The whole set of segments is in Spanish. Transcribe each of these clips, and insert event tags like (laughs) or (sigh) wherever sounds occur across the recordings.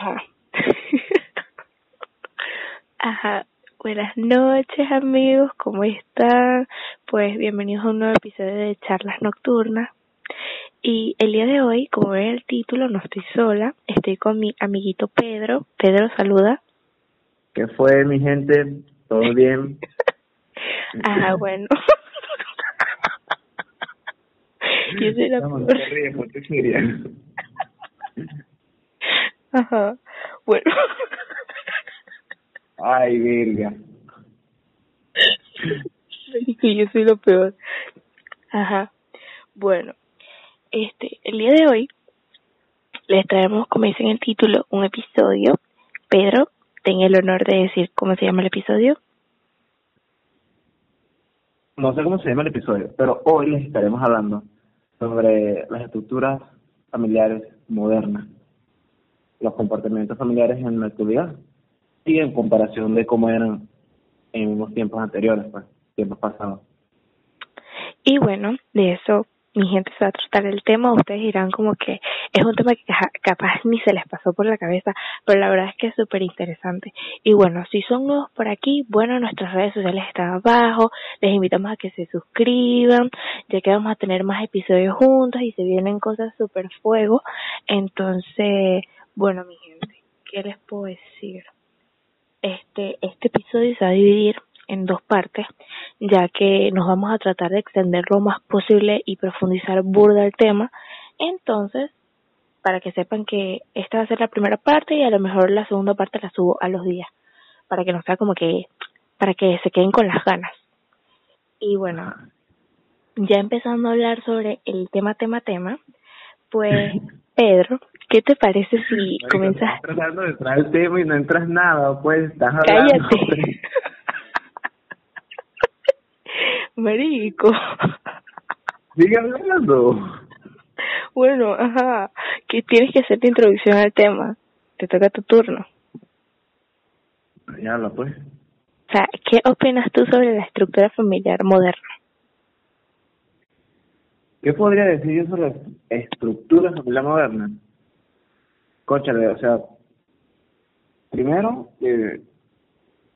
Ajá. (laughs) Ajá. Buenas noches amigos, ¿cómo están? Pues bienvenidos a un nuevo episodio de Charlas Nocturnas. Y el día de hoy, como ven el título, no estoy sola, estoy con mi amiguito Pedro. Pedro, saluda. ¿Qué fue, mi gente? ¿Todo bien? (laughs) ah, bueno. Yo soy la no, te ríes, porque Ajá. Bueno. Ay, verga. Yo soy lo peor. Ajá. Bueno, este, el día de hoy les traemos, como dice en el título, un episodio. Pedro, ten el honor de decir cómo se llama el episodio. No sé cómo se llama el episodio, pero hoy les estaremos hablando sobre las estructuras familiares modernas, los comportamientos familiares en la actualidad y en comparación de cómo eran en unos tiempos anteriores, pues, tiempos pasados. Y bueno, de eso mi gente se va a tratar el tema, ustedes dirán como que es un tema que capaz ni se les pasó por la cabeza, pero la verdad es que es súper interesante. Y bueno, si son nuevos por aquí, bueno, nuestras redes sociales están abajo, les invitamos a que se suscriban, ya que vamos a tener más episodios juntos y se vienen cosas súper fuego. Entonces, bueno, mi gente, ¿qué les puedo decir? Este, este episodio se va a dividir en dos partes, ya que nos vamos a tratar de extender lo más posible y profundizar burda el tema. Entonces, para que sepan que esta va a ser la primera parte y a lo mejor la segunda parte la subo a los días, para que no sea como que, para que se queden con las ganas. Y bueno, ya empezando a hablar sobre el tema, tema, tema, pues (laughs) Pedro, ¿qué te parece si comienzas? tratando de entrar el tema y no entras nada, pues estás hablando. Cállate. (laughs) Marico. Sigue hablando. Bueno, ajá, que tienes que hacer tu introducción al tema. Te toca tu turno. Ya habla pues. O sea, ¿qué opinas tú sobre la estructura familiar moderna? ¿Qué podría decir yo sobre la estructura familiar moderna? Cóchale, o sea, primero, eh,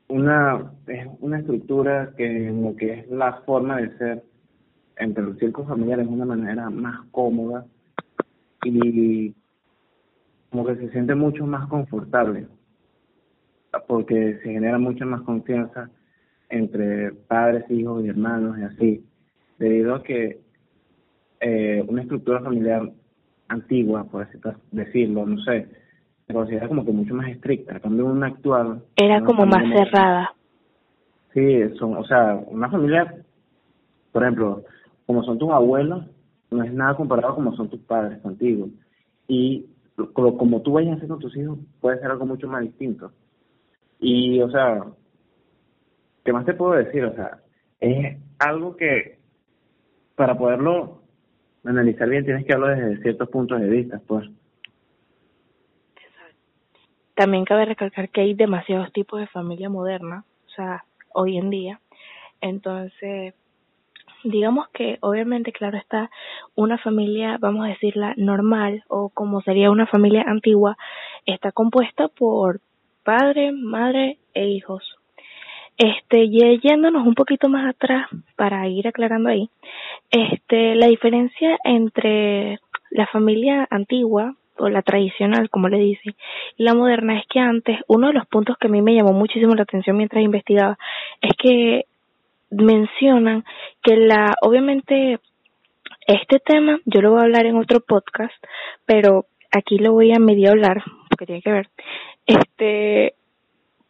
una, es una estructura que en lo que es la forma de ser entre los círculos familiares es una manera más cómoda y como que se siente mucho más confortable porque se genera mucha más confianza entre padres, hijos y hermanos y así, debido a que eh, una estructura familiar antigua, por así decirlo, no sé, se considera como que mucho más estricta. Cambio una actual. Era como más cerrada. Sí, son, o sea, una familia, por ejemplo, como son tus abuelos, no es nada comparado como son tus padres contigo. Y como, como tú vayas a hacer con tus hijos, puede ser algo mucho más distinto. Y, o sea, ¿qué más te puedo decir? O sea, es algo que para poderlo analizar bien tienes que hablar desde ciertos puntos de vista, pues. También cabe recalcar que hay demasiados tipos de familia moderna, o sea, hoy en día. Entonces, digamos que obviamente, claro está, una familia, vamos a decirla, normal o como sería una familia antigua, está compuesta por padre, madre e hijos. Este, yéndonos un poquito más atrás para ir aclarando ahí, este, la diferencia entre la familia antigua o la tradicional, como le dice, y la moderna es que antes, uno de los puntos que a mí me llamó muchísimo la atención mientras investigaba, es que mencionan que la, obviamente, este tema yo lo voy a hablar en otro podcast, pero aquí lo voy a medio hablar, porque tiene que ver, este,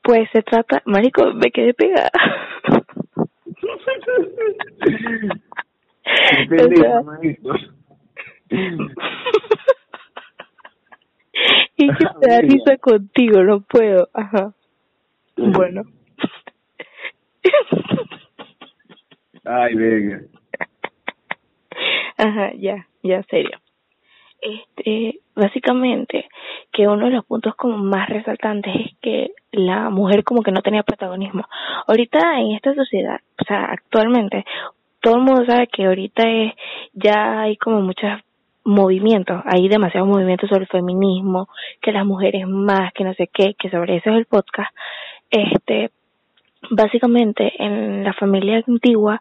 pues se trata, marico, me quedé pegada. (laughs) y que te da risa contigo, no puedo, ajá. Bueno. Ay, venga. Ajá, ya, ya, serio. Este, básicamente, que uno de los puntos como más resaltantes es que la mujer como que no tenía protagonismo. Ahorita en esta sociedad, o sea, actualmente, todo el mundo sabe que ahorita es, ya hay como muchas movimientos, hay demasiados movimientos sobre el feminismo, que las mujeres más, que no sé qué, que sobre eso es el podcast. Este, básicamente en la familia antigua,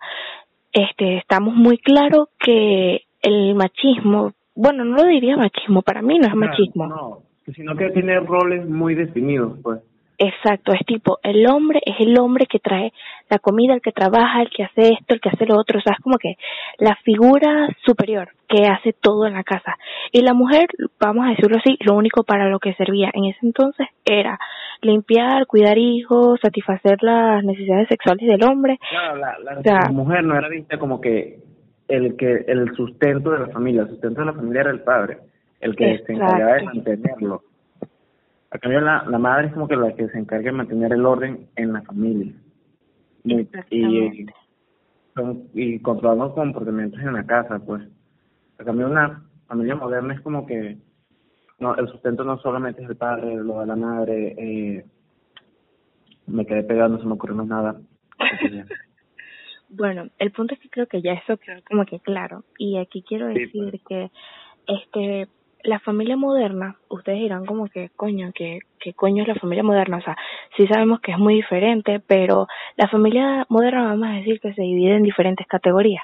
este, estamos muy claros que el machismo, bueno, no lo diría machismo, para mí no es machismo. No, sino que tiene roles muy definidos, pues. Exacto, es tipo, el hombre es el hombre que trae la comida, el que trabaja, el que hace esto, el que hace lo otro, o sea, es como que la figura superior que hace todo en la casa. Y la mujer, vamos a decirlo así, lo único para lo que servía en ese entonces era limpiar, cuidar hijos, satisfacer las necesidades sexuales del hombre. Claro, la, mujer no era vista como que el que el sustento de la familia, el sustento de la familia era el padre, el que se encargaba de mantenerlo a cambio, la, la madre es como que la que se encarga de mantener el orden en la familia. Y, y, y controlar los comportamientos en la casa, pues. A cambio, una familia moderna es como que no el sustento no solamente es el padre, lo de la madre. Eh, me quedé pegado, no se me ocurrió más nada. (laughs) bueno, el punto es que creo que ya eso quedó como que claro. Y aquí quiero decir pues. que este la familia moderna, ustedes dirán como que coño, que, coño es la familia moderna, o sea, sí sabemos que es muy diferente, pero la familia moderna vamos a decir que se divide en diferentes categorías,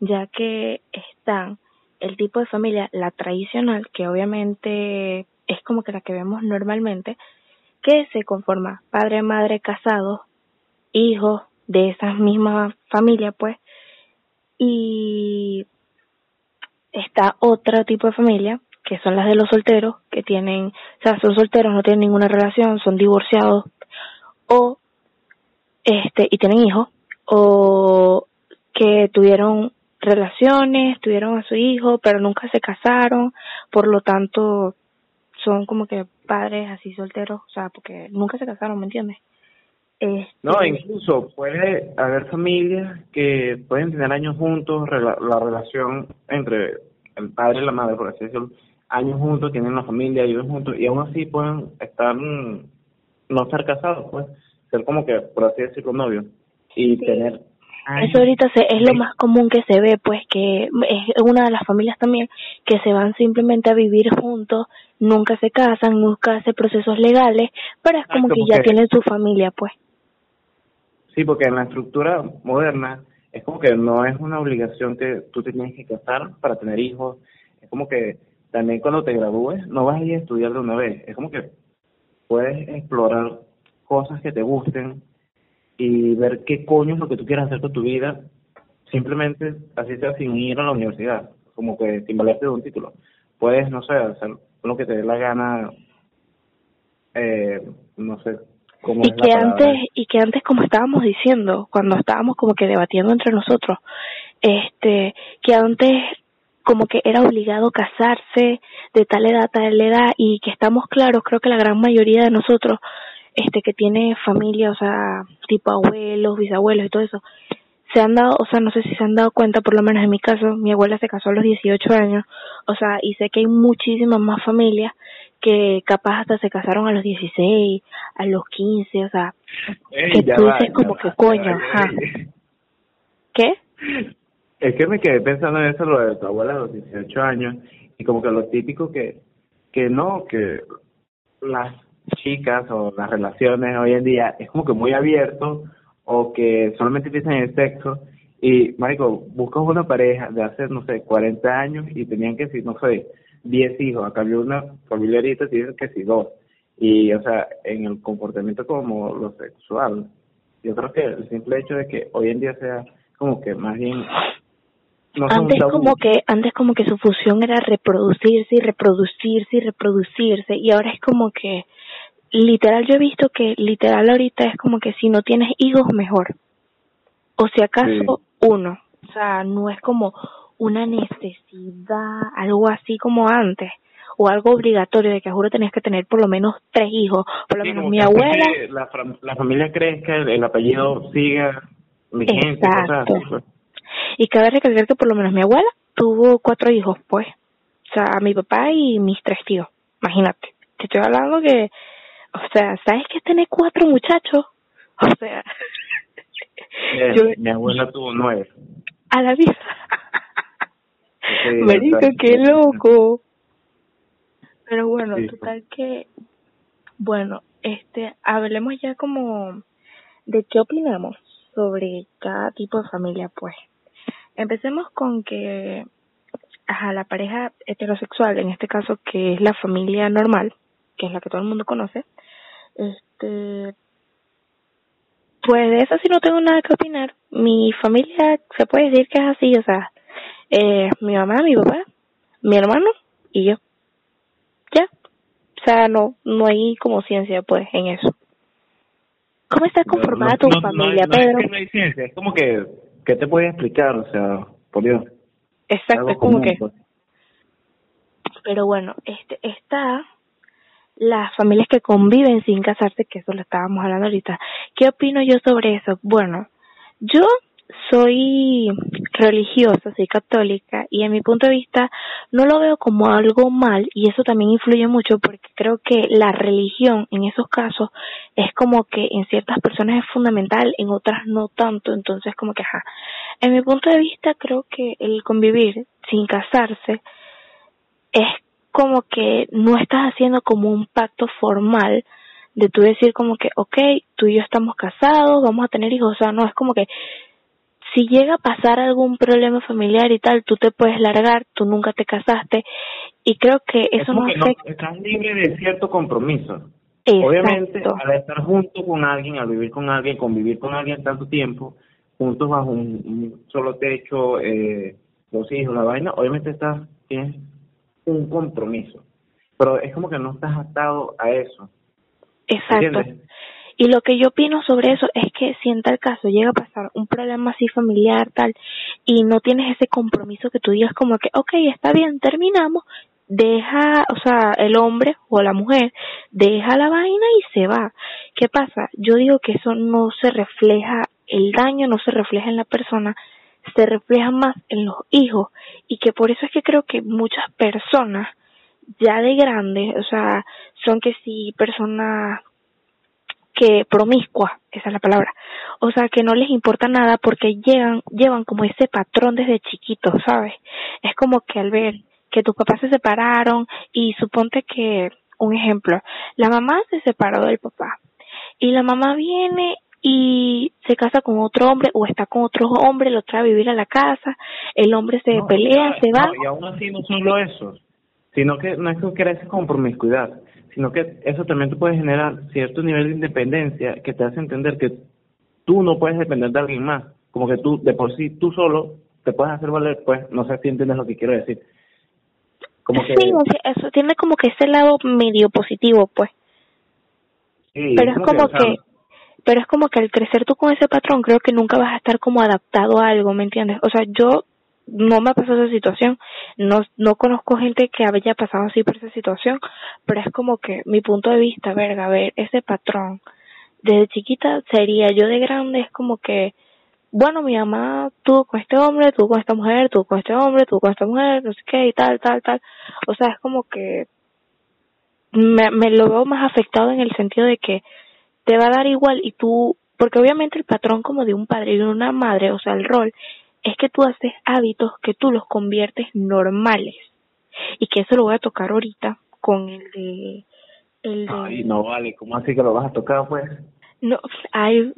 ya que están el tipo de familia, la tradicional, que obviamente es como que la que vemos normalmente, que se conforma padre, madre, casados, hijos de esas mismas familias, pues, y está otro tipo de familia que son las de los solteros, que tienen, o sea, son solteros, no tienen ninguna relación, son divorciados, o, este, y tienen hijos, o que tuvieron relaciones, tuvieron a su hijo, pero nunca se casaron, por lo tanto, son como que padres así solteros, o sea, porque nunca se casaron, ¿me entiendes? No, este, incluso puede haber familias que pueden tener años juntos, la relación entre el padre y la madre, por así decirlo, años juntos, tienen una familia, viven juntos y aún así pueden estar, no estar casados, pues, ser como que, por así decirlo, novios y tener eso ahorita se, es lo más común que se ve, pues que es una de las familias también que se van simplemente a vivir juntos, nunca se casan, nunca hacen procesos legales, pero es como que ya tienen su familia, pues. Sí, porque en la estructura moderna es como que no es una obligación que tú te tienes que casar para tener hijos, es como que también cuando te gradúes no vas a ir a estudiar de una vez. Es como que puedes explorar cosas que te gusten y ver qué coño es lo que tú quieres hacer con tu vida, simplemente así sea sin ir a la universidad, como que sin valerte de un título. Puedes, no sé, hacer lo que te dé la gana, eh, no sé, cómo y que antes y que antes como estábamos diciendo cuando estábamos como que debatiendo entre nosotros este que antes como que era obligado casarse de tal edad a tal edad y que estamos claros, creo que la gran mayoría de nosotros este que tiene familia, o sea, tipo abuelos, bisabuelos y todo eso, se han dado, o sea, no sé si se han dado cuenta, por lo menos en mi caso, mi abuela se casó a los 18 años, o sea, y sé que hay muchísimas más familias que capaz hasta se casaron a los 16, a los 15, o sea, que tú dices como que coño, ajá. ¿Qué? Es que me quedé pensando en eso, lo de tu abuela a los 18 años, y como que lo típico que, que no, que las chicas o las relaciones hoy en día es como que muy abierto, o que solamente piensan en el sexo, y, marico, buscas una pareja de hace, no sé, 40 años y tenían que decir, no sé, 10 hijos, a cambio una familia ahorita tiene que decir dos. Y, o sea, en el comportamiento como lo sexual, yo creo que el simple hecho de que hoy en día sea como que más bien antes como que antes como que su función era reproducirse y reproducirse y reproducirse y ahora es como que literal yo he visto que literal ahorita es como que si no tienes hijos mejor. O si acaso uno. O sea no es como una necesidad algo así como antes o algo obligatorio de que juro tenías que tener por lo menos tres hijos por lo menos mi abuela. la, la familia crezca el, el apellido siga vigente Exacto. Pues. Y cabe recalcar que por lo menos mi abuela tuvo cuatro hijos, pues. O sea, mi papá y mis tres tíos. Imagínate. Te estoy hablando que, o sea, ¿sabes que tener cuatro muchachos? O sea. (laughs) mi abuela tuvo nueve. A la vida. (laughs) Marico, qué loco. Pero bueno, total que, bueno, este, hablemos ya como de qué opinamos sobre cada tipo de familia, pues. Empecemos con que, a la pareja heterosexual, en este caso que es la familia normal, que es la que todo el mundo conoce, este, pues de eso sí no tengo nada que opinar. Mi familia se puede decir que es así, o sea, eh, mi mamá, mi papá, mi hermano y yo. Ya. O sea, no, no hay como ciencia pues en eso. ¿Cómo está conformada tu familia, Pedro? Es que no hay ciencia, es como que, ¿qué te puede explicar? O sea, por Dios. Exacto, es como que... Pues. Pero bueno, este, está las familias que conviven sin casarse, que eso lo estábamos hablando ahorita. ¿Qué opino yo sobre eso? Bueno, yo soy religiosa, soy católica y en mi punto de vista no lo veo como algo mal y eso también influye mucho porque creo que la religión en esos casos es como que en ciertas personas es fundamental, en otras no tanto, entonces como que ajá. En mi punto de vista creo que el convivir sin casarse es como que no estás haciendo como un pacto formal de tú decir como que, ok, tú y yo estamos casados, vamos a tener hijos, o sea, no es como que si llega a pasar algún problema familiar y tal, tú te puedes largar, tú nunca te casaste y creo que eso no afecta. estás libre de cierto compromiso. Obviamente, al estar junto con alguien, al vivir con alguien, convivir con alguien tanto tiempo, juntos bajo un, solo techo, eh, dos hijos, la vaina, obviamente estás, tienes un compromiso. Pero es como que no estás atado a eso. Exacto. Y lo que yo opino sobre eso es que si en tal caso llega a pasar un problema así familiar, tal, y no tienes ese compromiso que tú digas como que, ok, está bien, terminamos, deja, o sea, el hombre o la mujer deja la vaina y se va. ¿Qué pasa? Yo digo que eso no se refleja, el daño no se refleja en la persona, se refleja más en los hijos y que por eso es que creo que muchas personas ya de grandes, o sea, son que si personas que promiscuas, esa es la palabra, o sea, que no les importa nada porque llegan, llevan como ese patrón desde chiquitos, ¿sabes? Es como que al ver que tus papás se separaron y suponte que, un ejemplo, la mamá se separó del papá y la mamá viene y se casa con otro hombre o está con otro hombre, lo trae a vivir a la casa, el hombre se pelea, se va. y aún así no solo eso, sino que no es que crece con promiscuidad, sino que eso también te puede generar cierto nivel de independencia que te hace entender que tú no puedes depender de alguien más, como que tú de por sí, tú solo te puedes hacer valer, pues no sé si entiendes lo que quiero decir. Como que... Sí, eso tiene como que ese lado medio positivo, pues. Sí, Pero es como, que pero es como que al crecer tú con ese patrón creo que nunca vas a estar como adaptado a algo, ¿me entiendes? O sea, yo no me ha pasado esa situación, no, no conozco gente que haya pasado así por esa situación, pero es como que mi punto de vista, verga, a ver, ese patrón, desde chiquita sería yo de grande, es como que, bueno, mi mamá tuvo con este hombre, tuvo con esta mujer, tuvo con este hombre, tuvo con esta mujer, no sé qué, y tal, tal, tal, o sea, es como que me, me lo veo más afectado en el sentido de que te va a dar igual y tú, porque obviamente el patrón como de un padre y de una madre, o sea, el rol, es que tú haces hábitos que tú los conviertes normales. Y que eso lo voy a tocar ahorita con el de... El de... Ay, no vale, ¿cómo así que lo vas a tocar pues? No, ay,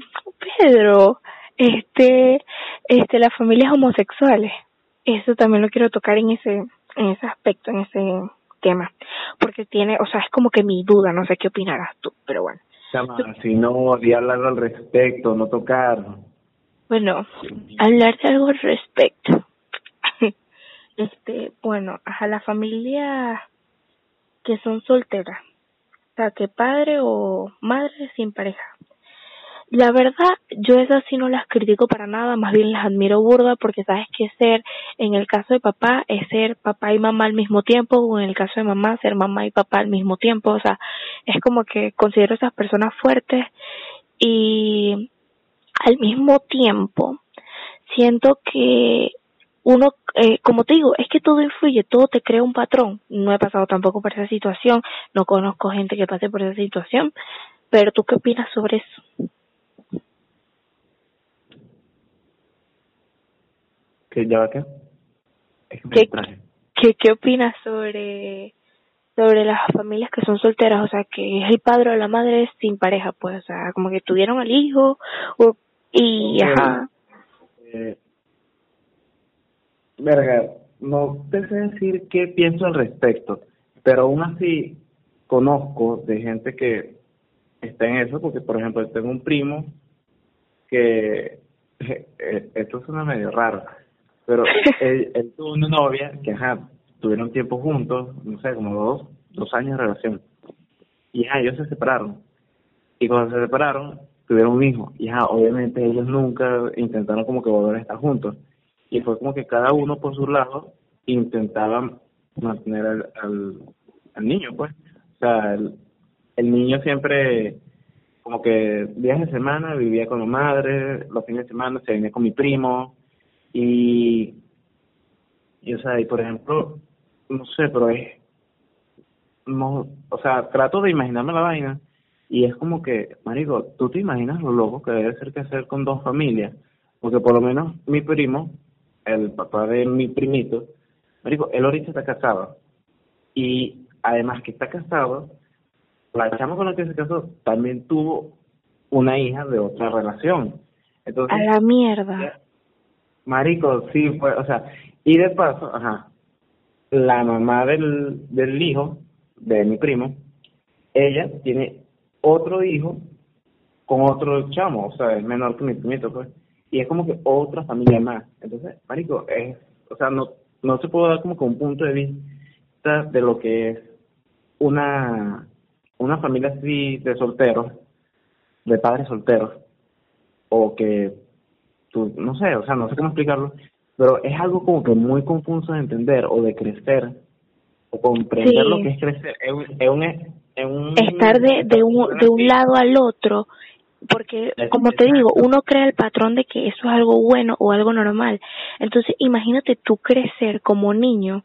Pedro, este, este, las familias homosexuales, eso también lo quiero tocar en ese, en ese aspecto, en ese tema, porque tiene, o sea, es como que mi duda, no sé qué opinarás tú, pero bueno si no, di hablar al respecto, no tocar. Bueno, hablar de algo al respecto. (laughs) este, bueno, a la familia que son solteras, o sea, que padre o madre sin pareja. La verdad, yo esas sí no las critico para nada, más bien las admiro burda porque sabes que ser, en el caso de papá, es ser papá y mamá al mismo tiempo, o en el caso de mamá, ser mamá y papá al mismo tiempo, o sea, es como que considero esas personas fuertes y al mismo tiempo siento que uno, eh, como te digo, es que todo influye, todo te crea un patrón. No he pasado tampoco por esa situación, no conozco gente que pase por esa situación, pero ¿tú qué opinas sobre eso? que ya va qué ¿Qué, ¿qué, ¿Qué opinas sobre sobre las familias que son solteras, o sea, que es el padre o la madre sin pareja, pues, o sea, como que tuvieron al hijo o, y, ajá. Eh, verga, no te sé decir qué pienso al respecto, pero aún así conozco de gente que está en eso, porque por ejemplo tengo un primo que, (laughs) eh, esto suena medio raro, pero (laughs) él, él tuvo una novia que, ajá, tuvieron tiempo juntos, no sé, como dos, dos años de relación. Y ya, ellos se separaron. Y cuando se separaron, tuvieron un hijo. Y ya, obviamente ellos nunca intentaron como que volver a estar juntos. Y fue como que cada uno por su lado intentaban mantener al, al, niño, pues. O sea, el, el niño siempre como que días de semana vivía con la madre, los fines de semana se venía con mi primo y, y o sea, y por ejemplo, no sé, pero es, no, o sea, trato de imaginarme la vaina y es como que, marico, tú te imaginas lo loco que debe ser que hacer con dos familias, porque por lo menos mi primo, el papá de mi primito, marico, él ahorita está casado y además que está casado, la chama con la que se casó también tuvo una hija de otra relación. Entonces, a la mierda. Marico, sí, fue, o sea, y de paso, ajá, la mamá del, del hijo de mi primo, ella tiene otro hijo con otro chamo, o sea, es menor que mi primito, pues, y es como que otra familia más. Entonces, marico, es, o sea, no, no se puede dar como que un punto de vista de lo que es una, una familia así de solteros, de padres solteros, o que, tú, no sé, o sea, no sé cómo explicarlo, pero es algo como que muy confuso de entender o de crecer o comprender lo que es crecer. Es un, un, estar de, de un, de un lado al otro porque como te digo uno crea el patrón de que eso es algo bueno o algo normal. Entonces imagínate tú crecer como niño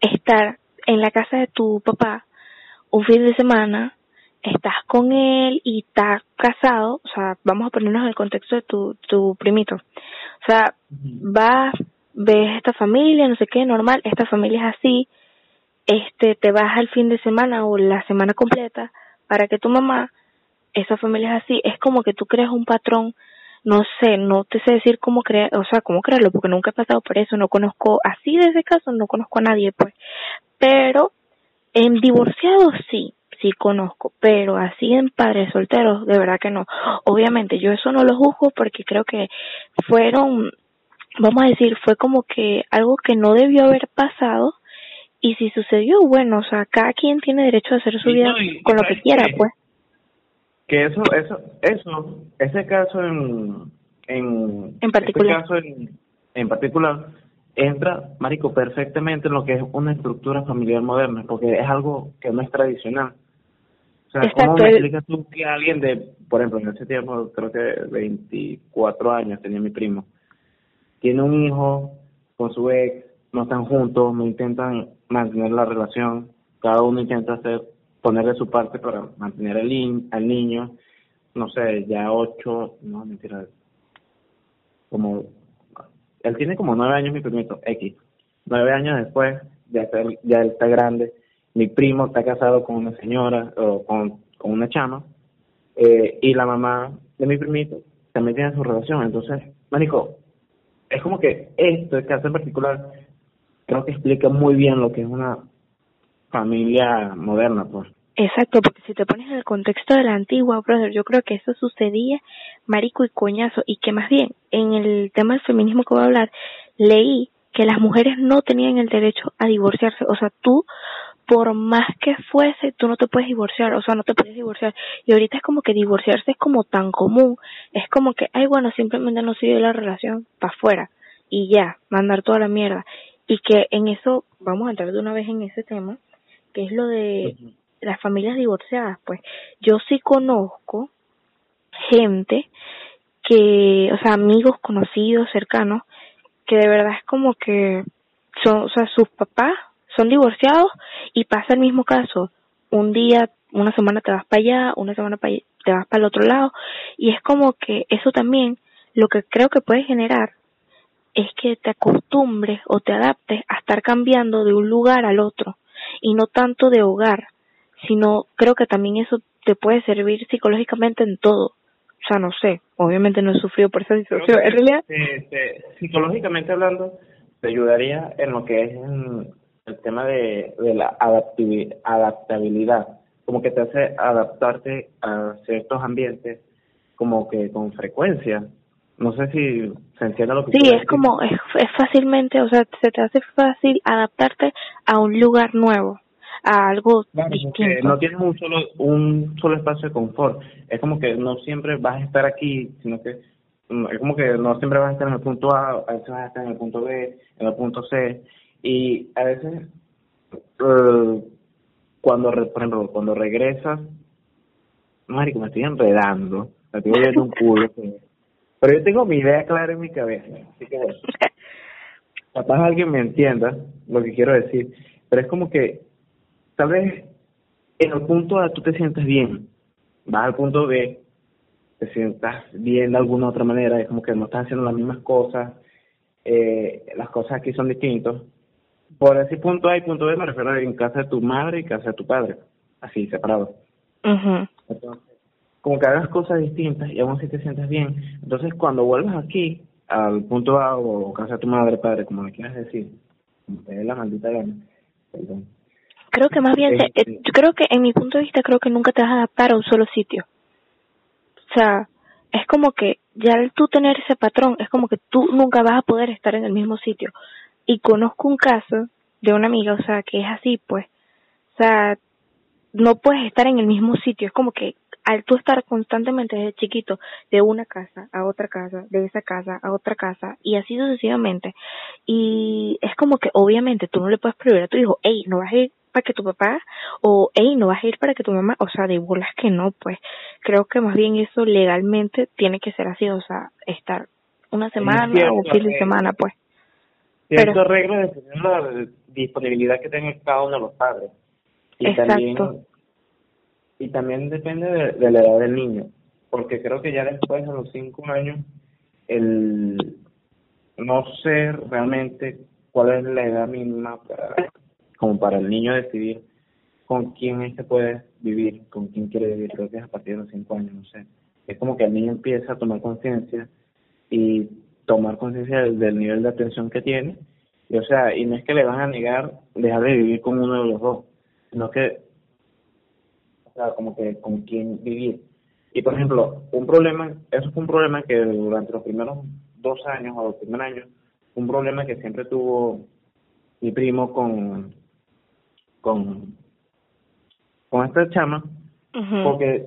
estar en la casa de tu papá un fin de semana estás con él y estás casado, o sea, vamos a ponernos en el contexto de tu, tu primito. O sea, vas, ves esta familia, no sé qué, normal, esta familia es así, este, te vas al fin de semana o la semana completa para que tu mamá, esa familia es así, es como que tú creas un patrón, no sé, no te sé decir cómo crear, o sea, cómo crearlo, porque nunca he pasado por eso, no conozco, así de ese caso, no conozco a nadie, pues, pero en divorciados sí, sí conozco, pero así en padres solteros, de verdad que no. Obviamente, yo eso no lo juzgo porque creo que fueron, vamos a decir, fue como que algo que no debió haber pasado, y si sucedió, bueno, o sea, cada quien tiene derecho a hacer su vida con lo que quiera, pues. Que eso, eso, eso, ese caso en, en, en particular, caso en, en particular, entra, marico, perfectamente en lo que es una estructura familiar moderna, porque es algo que no es tradicional. O sea, ¿cómo me explicas tú que alguien de, por ejemplo, en ese tiempo, creo que 24 años tenía mi primo, tiene un hijo con su ex, no están juntos, no intentan mantener la relación, cada uno intenta hacer, ponerle su parte para mantener al, al niño, no sé, ya ocho, no, mentira, como, él tiene como nueve años mi primito, X, nueve años después, ya, ya él está grande, mi primo está casado con una señora, o con, con una chama, eh, y la mamá de mi primito también tiene su relación, entonces, manico, es como que esto, este caso en particular, creo que explica muy bien lo que es una familia moderna, pues. Exacto, porque si te pones en el contexto de la antigua, brother, yo creo que eso sucedía marico y coñazo, y que más bien, en el tema del feminismo que voy a hablar, leí que las mujeres no tenían el derecho a divorciarse, o sea, tú, por más que fuese, tú no te puedes divorciar, o sea, no te puedes divorciar, y ahorita es como que divorciarse es como tan común, es como que, ay, bueno, simplemente no sigue la relación, para afuera, y ya, mandar toda la mierda, y que en eso, vamos a entrar de una vez en ese tema, que es lo de las familias divorciadas, pues yo sí conozco gente que, o sea, amigos conocidos, cercanos, que de verdad es como que son, o sea, sus papás son divorciados y pasa el mismo caso. Un día, una semana te vas para allá, una semana te vas para el otro lado y es como que eso también lo que creo que puede generar es que te acostumbres o te adaptes a estar cambiando de un lugar al otro y no tanto de hogar, sino creo que también eso te puede servir psicológicamente en todo. O sea, no sé, obviamente no he sufrido por esa situación. En realidad, psicológicamente hablando, te ayudaría en lo que es el tema de, de la adaptabilidad, como que te hace adaptarte a ciertos ambientes como que con frecuencia. No sé si se entiende lo que Sí, es como, es, es fácilmente, o sea, se te hace fácil adaptarte a un lugar nuevo a algo distinto. No tienes un solo, un solo espacio de confort. Es como que no siempre vas a estar aquí, sino que mm, es como que no siempre vas a estar en el punto A, a veces vas a estar en el punto B, en el punto C. Y a veces, uh, cuando, por ejemplo, cuando regresas, marico, me estoy enredando, me estoy oyendo un culo. (laughs) Pero yo tengo mi idea clara en mi cabeza, así que bueno. (laughs) Capaz alguien me entienda lo que quiero decir, pero es como que tal vez en el punto A tú te sientes bien, vas al punto B, te sientas bien de alguna otra manera, es como que no estás haciendo las mismas cosas, eh, las cosas aquí son distintas. Por ese punto A y punto B me refiero a en casa de tu madre y casa de tu padre, así, separados. Entonces, como que hagas cosas distintas y aún así te sientes bien. Entonces, cuando vuelvas aquí, al punto A o casa de tu madre, padre, como le quieras decir, como te dé la maldita gana, perdón Creo que más bien, eh, yo creo que en mi punto de vista, creo que nunca te vas a adaptar a un solo sitio. O sea, es como que ya al tú tener ese patrón, es como que tú nunca vas a poder estar en el mismo sitio. Y conozco un caso de una amiga, o sea, que es así, pues. O sea, no puedes estar en el mismo sitio. Es como que al tú estar constantemente desde chiquito de una casa a otra casa, de esa casa a otra casa y así sucesivamente. Y es como que obviamente tú no le puedes prohibir a tu hijo, hey, no vas a ir para que tu papá o hey, no vas a ir para que tu mamá, o sea, de bolas que no, pues creo que más bien eso legalmente tiene que ser así, o sea, estar una semana o un fin de semana, pues. Pero, reglas de la disponibilidad que tenga cada uno de los padres. Y exacto. También, y también depende de, la edad del niño, porque creo que ya después de los cinco años, el no sé realmente cuál es la edad mínima para como para el niño decidir con quién este puede vivir, con quién quiere vivir, creo que es a partir de los cinco años, no sé. Es como que el niño empieza a tomar conciencia y tomar conciencia del, nivel de atención que tiene, y o sea, y no es que le van a negar dejar de vivir con uno de los dos, sino que, sea, como que con quién vivir. Y por ejemplo, un problema, eso fue un problema que durante los primeros dos años o los primeros años, un problema que siempre tuvo mi primo con con, con esta chama, porque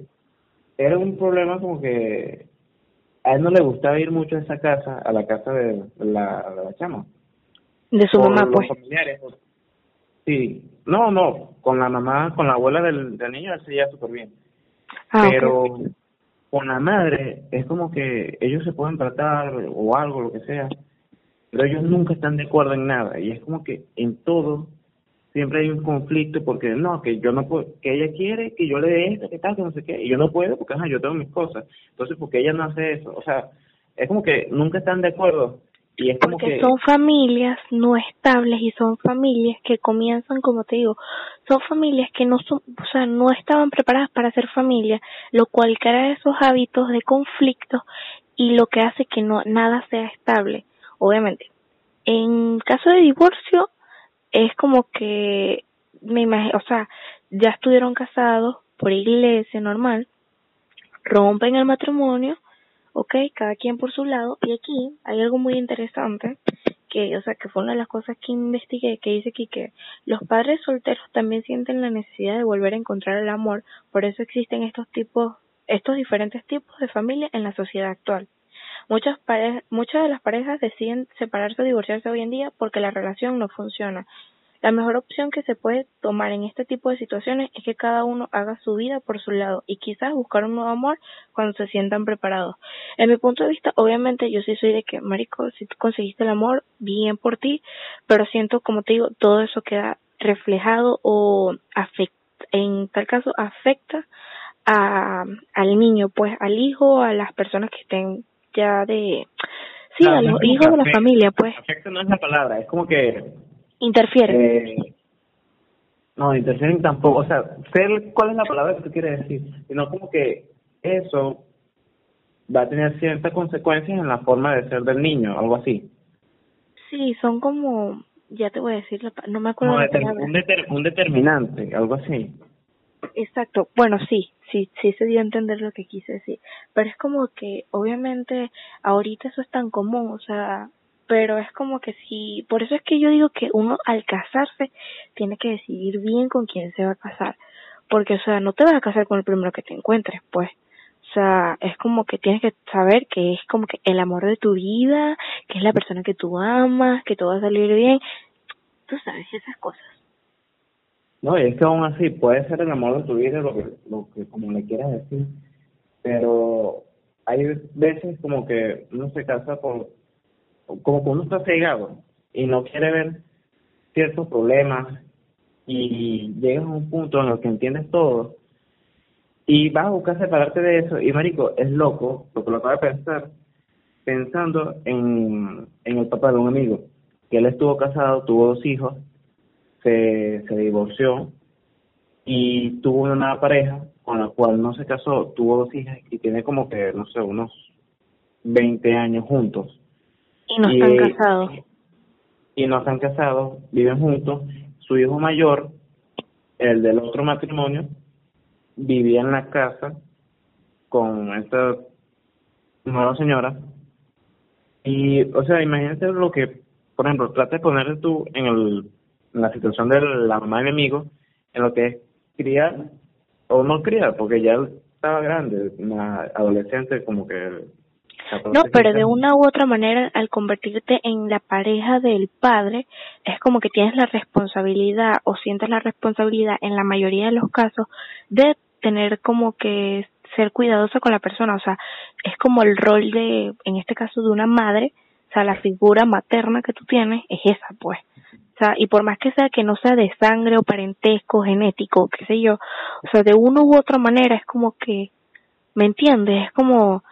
era un problema como que a él no le gustaba ir mucho a esa casa, a la casa de la, de la chama. De su mamá, pues. Familiares. Sí, no, no, con la mamá, con la abuela del, del niño, él se lleva súper bien. Ah, Pero con la madre es como que ellos se pueden tratar o algo, lo que sea, pero ellos nunca están de acuerdo en nada. Y es como que en todo siempre hay un conflicto porque no, que yo no puedo, que ella quiere que yo le dé esto, que tal, que no sé qué, y yo no puedo porque ajá, yo tengo mis cosas. Entonces, porque ella no hace eso? O sea, es como que nunca están de acuerdo. Y es como porque son familias no estables y son familias que comienzan, como te digo, son familias que no son, o sea, no estaban preparadas para ser familia, lo cual crea esos hábitos de conflicto y lo que hace que no nada sea estable. Obviamente, en caso de divorcio es como que me imagino, o sea, ya estuvieron casados por iglesia normal, rompen el matrimonio, ok, cada quien por su lado, y aquí hay algo muy interesante, que, o sea, que fue una de las cosas que investigué, que dice aquí que los padres solteros también sienten la necesidad de volver a encontrar el amor, por eso existen estos tipos, estos diferentes tipos de familia en la sociedad actual. Muchas, muchas de las parejas deciden separarse o divorciarse hoy en día porque la relación no funciona. La mejor opción que se puede tomar en este tipo de situaciones es que cada uno haga su vida por su lado y quizás buscar un nuevo amor cuando se sientan preparados. En mi punto de vista, obviamente yo sí soy de que, marico, si tú conseguiste el amor, bien por ti, pero siento, como te digo, todo eso queda reflejado o afecta, en tal caso afecta a, al niño, pues al hijo, a las personas que estén ya de Sí, a los hijos de la familia, pues. Afecta no es la palabra, es como que... Interfieren. Eh, no, interfieren tampoco, o sea, sé cuál es la palabra que tú quieres decir, sino como que eso va a tener ciertas consecuencias en la forma de ser del niño, algo así. Sí, son como, ya te voy a decir, no me acuerdo la palabra. Un, un determinante, algo así. Exacto, bueno, sí, sí, sí se dio a entender lo que quise decir, pero es como que obviamente ahorita eso es tan común, o sea, pero es como que si, por eso es que yo digo que uno al casarse tiene que decidir bien con quién se va a casar, porque o sea, no te vas a casar con el primero que te encuentres, pues, o sea, es como que tienes que saber que es como que el amor de tu vida, que es la persona que tú amas, que todo va a salir bien, tú sabes esas cosas. No, y es que aún así puede ser el amor de tu vida, lo que, lo que como le quieras decir, pero hay veces como que uno se casa por, como uno está cegado y no quiere ver ciertos problemas y llegas a un punto en el que entiendes todo y vas a buscar separarte de eso y marico, es loco, porque lo acabo de pensar, pensando en, en el papá de un amigo, que él estuvo casado, tuvo dos hijos, se, se divorció y tuvo una nueva pareja con la cual no se casó, tuvo dos hijas y tiene como que, no sé, unos 20 años juntos. Y no están casados. Y no están casados, viven juntos. Su hijo mayor, el del otro matrimonio, vivía en la casa con esta nueva señora. Y, o sea, imagínate lo que, por ejemplo, trata de ponerte tú en el la situación de la mamá de mi amigo, en lo que es criar o no criar, porque ya estaba grande, una adolescente como que... no, pero de una u otra manera, al convertirte en la pareja del padre, es como que tienes la responsabilidad o sientes la responsabilidad en la mayoría de los casos de tener como que ser cuidadosa con la persona, o sea, es como el rol de, en este caso, de una madre, o sea, la figura materna que tú tienes es esa, pues. O sea, y por más que sea que no sea de sangre o parentesco, genético, qué sé yo, o sea, de una u otra manera es como que, ¿me entiendes? Es como,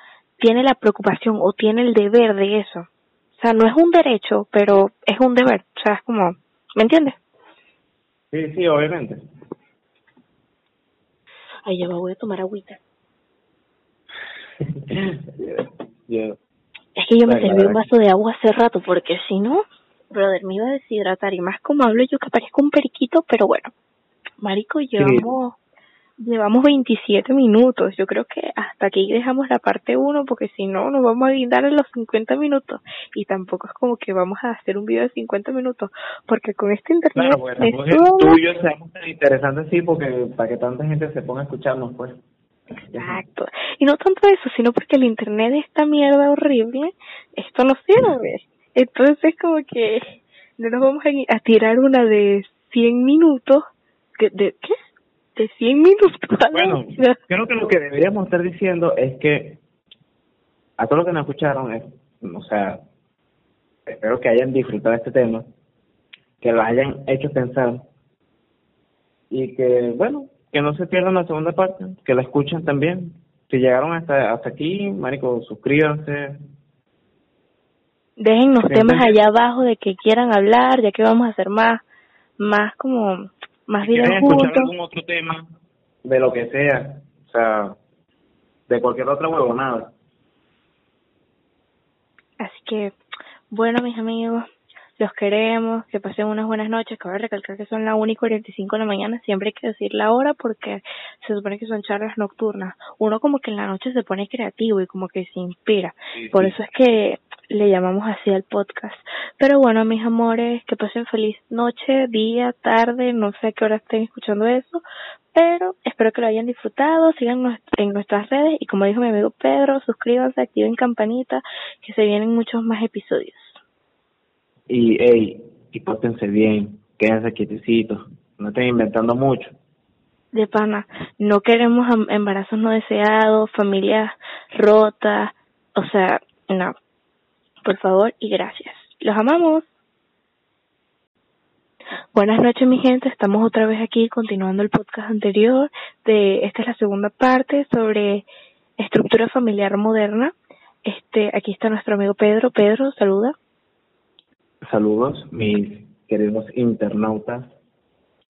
tiene la preocupación o tiene el deber de eso. O sea, no es un derecho, pero es un deber. O sea, es como, ¿me entiendes? Sí, sí, obviamente. Ay, ya voy a tomar agüita. (laughs) Es que yo me serví un vaso de agua hace rato, porque si no, brother, me iba a deshidratar y más como hablo yo que parezco un periquito, pero bueno, marico, llevamos, llevamos 27 minutos, yo creo que hasta aquí dejamos la parte 1 porque si no nos vamos a guindar en los 50 minutos y tampoco es como que vamos a hacer un video de 50 minutos porque con este internet claro, bueno, el tuyo sea interesante sí porque para que tanta gente se ponga a escucharnos pues Exacto. Y no tanto eso, sino porque el internet es esta mierda horrible, esto no sirve. Entonces como que no nos vamos a, tirar una de 100 minutos. ¿De, qué? De 100 minutos. (laughs) Bueno, creo que lo que deberíamos estar diciendo es que a todos los que nos escucharon, es, o sea, espero que hayan disfrutado este tema, que lo hayan hecho pensar y que, bueno, que no se pierdan la segunda parte, que la escuchen también. Si llegaron hasta, hasta aquí, Marico, suscríbanse, Dejen los temas allá abajo de que quieran hablar, ya que vamos a hacer más, más como, más videos juntos. algún otro tema, de lo que sea, o sea, de cualquier otra huevonada. Así que, bueno, mis amigos, los queremos, que pasen unas buenas noches. Cabe recalcar que son las 1 y 45 de la mañana. Siempre hay que decir la hora porque se supone que son charlas nocturnas. Uno como que en la noche se pone creativo y como que se inspira. Por eso es que le llamamos así al podcast. Pero bueno, mis amores, que pasen feliz noche, día, tarde, no sé a qué hora estén escuchando eso, pero espero que lo hayan disfrutado, sigan en nuestras redes y como dijo mi amigo Pedro, suscríbanse, activen campanita, que se vienen muchos más episodios. Y, hey, y pórtense bien, quédense quietecitos, no estén inventando mucho. De pana, no queremos embarazos no deseados, familias rotas, o sea, no, por favor y gracias. Los amamos. Buenas noches mi gente, estamos otra vez aquí continuando el podcast anterior de esta es la segunda parte sobre estructura familiar moderna. este, aquí está nuestro amigo Pedro. Pedro, saluda. Saludos, mis queridos internautas.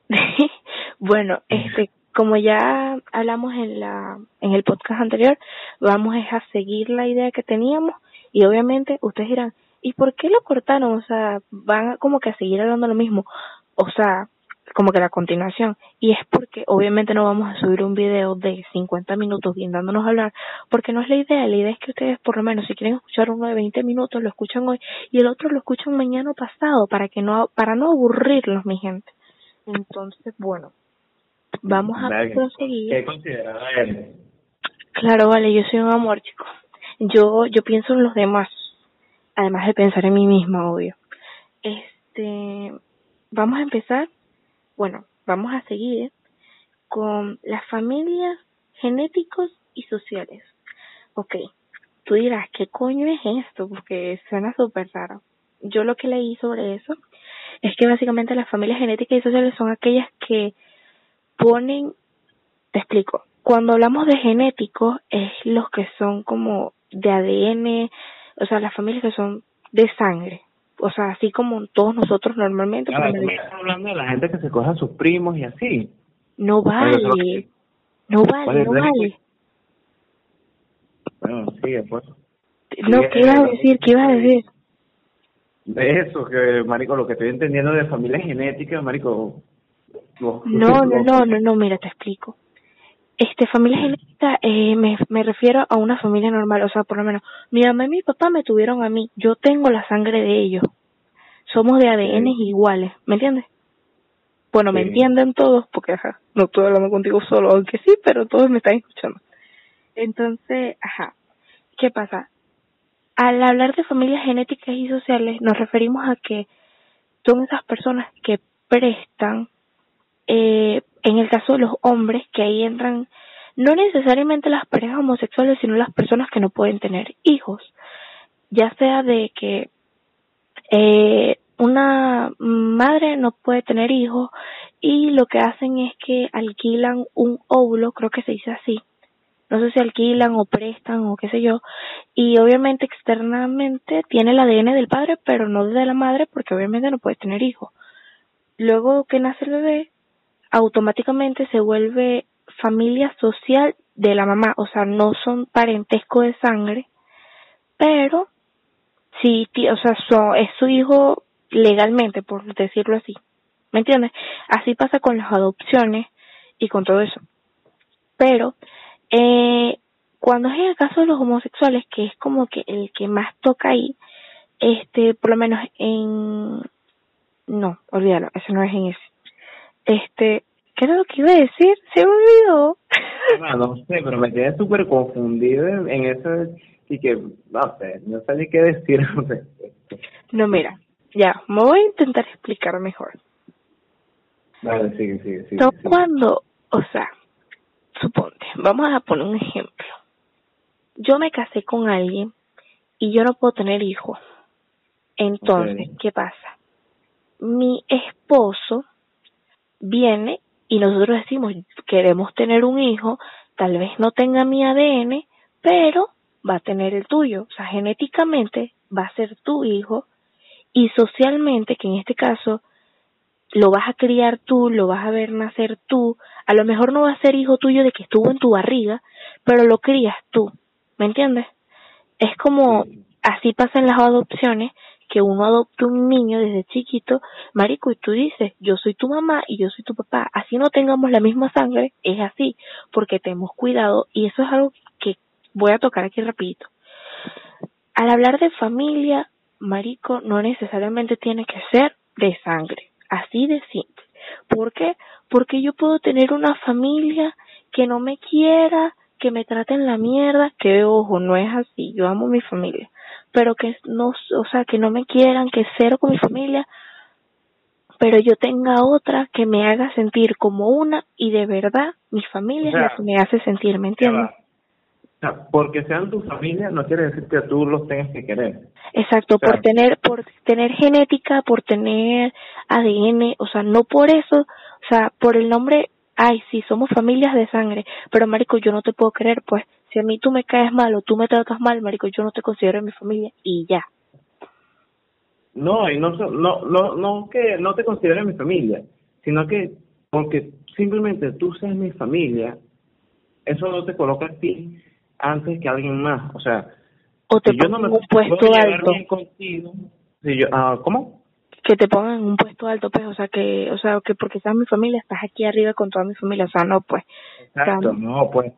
(laughs) bueno, este, como ya hablamos en la en el podcast anterior, vamos a seguir la idea que teníamos y obviamente ustedes dirán, ¿y por qué lo cortaron? O sea, van como que a seguir hablando lo mismo. O sea, como que la continuación. Y es porque obviamente no vamos a subir un video de 50 minutos viéndonos hablar, porque no es la idea. La idea es que ustedes, por lo menos, si quieren escuchar uno de 20 minutos, lo escuchan hoy y el otro lo escuchan mañana pasado, para que no, para no aburrirlos, mi gente. Entonces, bueno, Vamos a proseguir. ¿Qué consideraba él? Claro, vale, yo soy un amor, chico. Yo, yo pienso en los demás, además de pensar en mí misma, obvio. Este, vamos a empezar, bueno, vamos a seguir con las familias genéticos y sociales. Ok, tú dirás, ¿qué coño es esto? Porque suena súper raro. Yo lo que leí sobre eso es que básicamente las familias genéticas y sociales son aquellas que ponen, te explico, cuando hablamos de genéticos es los que son como de ADN, o sea, las familias que son de sangre, o sea, así como todos nosotros normalmente. estás hablando de la gente que se coge a sus primos y así. No vale, no vale, no vale. Bueno, sí, después. No, ¿qué ibas a decir? ¿Qué ibas a decir? De eso, que, marico, lo que estoy entendiendo de familia genética, marico, no, (laughs) no, no, no, no, mira, te explico. Este, familia genética, eh, me, me refiero a una familia normal, o sea, por lo menos, mi mamá y mi papá me tuvieron a mí, yo tengo la sangre de ellos. Somos de ADN iguales, ¿me entiendes? Bueno, me entienden todos, porque ajá, no estoy hablando contigo solo, aunque sí, pero todos me están escuchando. Entonces, ajá, ¿qué pasa? Al hablar de familias genéticas y sociales, nos referimos a que son esas personas que prestan eh, en el caso de los hombres, que ahí entran no necesariamente las parejas homosexuales, sino las personas que no pueden tener hijos, ya sea de que eh, una madre no puede tener hijos y lo que hacen es que alquilan un óvulo, creo que se dice así, no sé si alquilan o prestan o qué sé yo, y obviamente externamente tiene el ADN del padre, pero no de la madre porque obviamente no puede tener hijos. Luego que nace el bebé, automáticamente se vuelve familia social de la mamá, o sea, no son parentesco de sangre, pero sí, o sea, es su hijo legalmente, por decirlo así. ¿Me entiendes? Así pasa con las adopciones y con todo eso. Pero, eh, cuando es el caso de los homosexuales, que es como que el que más toca ahí, este, por lo menos en, no, olvídalo, eso no es en ese. Este, ¿qué era lo que iba a decir? Se me olvidó. Ah, no, sé, pero me quedé súper confundido en eso y que, no sé, no sé ni qué decir. (laughs) no, mira, ya, me voy a intentar explicar mejor. Vale, sigue, sigue, sigue. No, cuando, o sea, suponte, vamos a poner un ejemplo. Yo me casé con alguien y yo no puedo tener hijos. Entonces, ¿qué pasa? Mi esposo viene y nosotros decimos, queremos tener un hijo, tal vez no tenga mi ADN, pero va a tener el tuyo. O sea, genéticamente va a ser tu hijo y socialmente, que en este caso lo vas a criar tú, lo vas a ver nacer tú, a lo mejor no va a ser hijo tuyo de que estuvo en tu barriga, pero lo crías tú, ¿me entiendes? Es como, así pasan las adopciones, que uno adopta un niño desde chiquito, marico, y tú dices, yo soy tu mamá y yo soy tu papá, así no tengamos la misma sangre, es así, porque te hemos cuidado y eso es algo que voy a tocar aquí rapidito. Al hablar de familia, marico, no necesariamente tiene que ser de sangre, así de simple. ¿Por qué? Porque yo puedo tener una familia que no me quiera, que me traten la mierda, que ojo, no es así, yo amo mi familia, pero que no, o sea, que no me quieran, que cero con mi familia, pero yo tenga otra que me haga sentir como una y de verdad mi familia es la que me hace sentir, ¿me entiendes? O sea, porque sean tu familia no quiere decir que tú los tengas que querer. Exacto, por tener por tener genética, por tener ADN, o sea, no por eso, o sea, por el nombre, ay, sí, somos familias de sangre, pero marico, yo no te puedo creer, pues si a mí tú me caes mal o tú me tratas mal, marico, yo no te considero en mi familia y ya. No, y no, no, no, no que no te considero en mi familia, sino que porque simplemente tú seas mi familia, eso no te coloca a ti antes que alguien más, o sea, o te pongan en un puesto alto. Contigo, si yo, ah, ¿Cómo? Que te pongan en un puesto alto, pues, o sea, que, o sea, que porque seas mi familia, estás aquí arriba con toda mi familia, o sea, no, pues. Exacto, no, pues,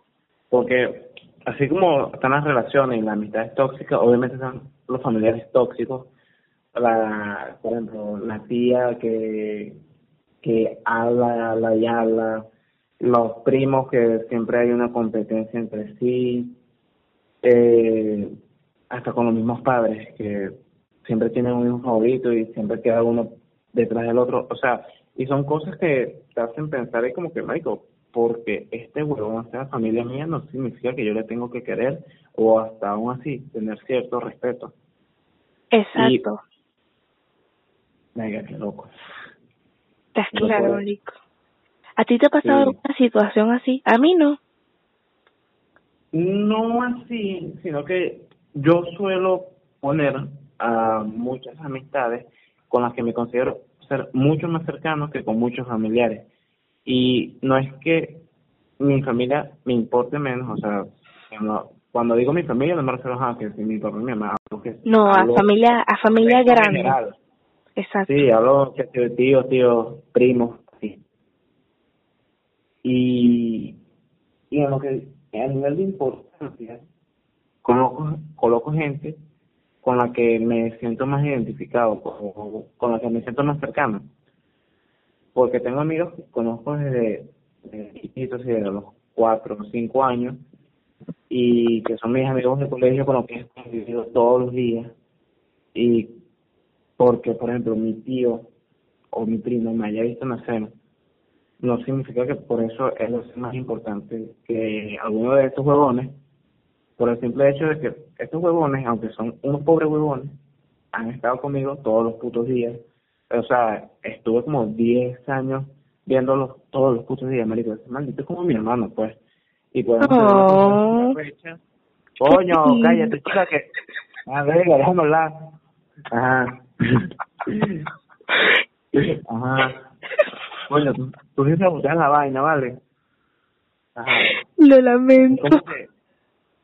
porque así como están las relaciones y la amistad es tóxica, obviamente están los familiares tóxicos, la, por ejemplo, la tía que, que habla, habla y habla, los primos que siempre hay una competencia entre sí, eh, hasta con los mismos padres que siempre tienen un hijo favorito y siempre queda uno detrás del otro, o sea, y son cosas que te hacen pensar y como que, Michael, porque este huevón sea familia mía no significa que yo le tengo que querer o hasta aún así tener cierto respeto. Exacto. Venga, qué loco. Estás claro. ¿A ti te ha pasado alguna situación así? A mí no. No así, sino que yo suelo poner a muchas amistades con las que me considero ser mucho más cercano que con muchos familiares. Y no es que mi familia me importe menos, o sea, cuando digo mi familia no me refiero a que mi papá mi mamá. No, a familia, a familia grande. Exacto. Sí, hablo que tío, tíos, tíos, primos, sí. Y, y en lo que, a nivel de importancia, coloco, coloco gente con la que me siento más identificado, con, con la que me siento más cercano. Porque tengo amigos que conozco desde, desde chiquitos, desde los cuatro o cinco años, y que son mis amigos de colegio con los que he convivido todos los días. Y porque, por ejemplo, mi tío o mi primo me haya visto nacer, no significa que por eso es más importante que alguno de estos huevones por el simple hecho de que estos huevones, aunque son unos pobres huevones, han estado conmigo todos los putos días. O sea, estuve como 10 años viéndolos todos los putos días, marico. Maldito es como mi hermano, pues. Y podemos oh. fecha. Coño, cállate, chica, que... A ver, déjame hablar. Ajá. Ajá. Coño, tú, tú tienes que la vaina, ¿vale? Ajá. Lo lamento. (laughs)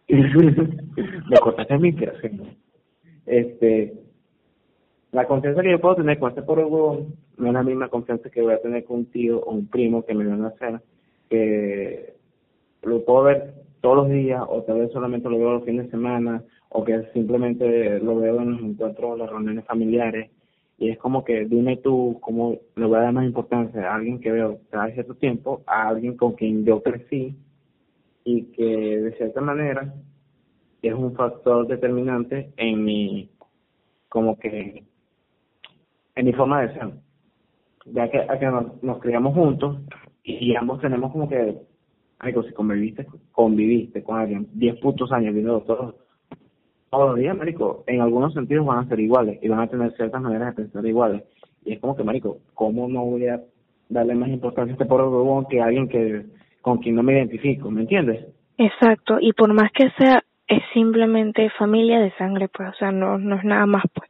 me cortaste mi inspiración. Este, la confianza que yo puedo tener con este huevón no es la misma confianza que voy a tener con un tío o un primo que me van a hacer, que lo puedo ver todos los días o tal vez solamente lo veo los fines de semana o que simplemente lo veo en los encuentros, las reuniones familiares. Y es como que dime tú cómo le voy a dar más importancia a alguien que veo cada cierto tiempo a alguien con quien yo crecí y que de cierta manera es un factor determinante en mi, como que, en mi forma de ser. Ya que, a que nos, criamos juntos y ambos tenemos como que, algo si conviviste, conviviste con alguien 10 putos años viendo todos, todos los días, marico, en algunos sentidos van a ser iguales y van a tener ciertas maneras de pensar iguales. Y es como que, marico, ¿cómo no voy a darle más importancia a este pobre huevón que a alguien que con quien no me identifico, ¿me entiendes? Exacto, y por más que sea, es simplemente familia de sangre, pues, o sea, no, no es nada más, pues.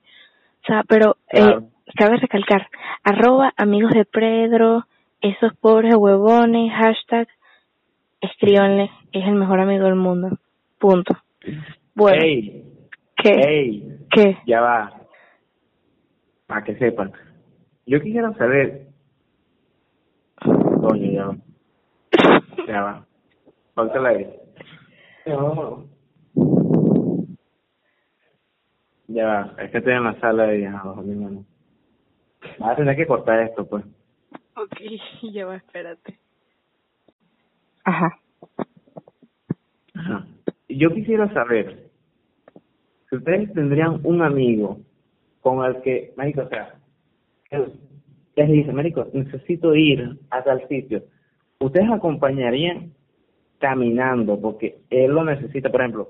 O sea, pero eh, cabe recalcar, arroba amigos de Pedro, esos pobres huevones, hashtag, escríbanle, es el mejor amigo del mundo, punto. Bueno, ¿qué? ¿Qué? Ya va, para que sepan, yo quisiera saber, coño, ya va. Ya va. la ahí. Ya va, es que estoy en la sala y a los niños. Vas a tener que cortar esto, pues. Ok, (laughs) ya va, espérate. Ajá. Ajá. Yo quisiera saber si ustedes tendrían un amigo con el que, médico, o sea, él les dice, médico, necesito ir a tal sitio ustedes acompañarían caminando, porque él lo necesita, por ejemplo,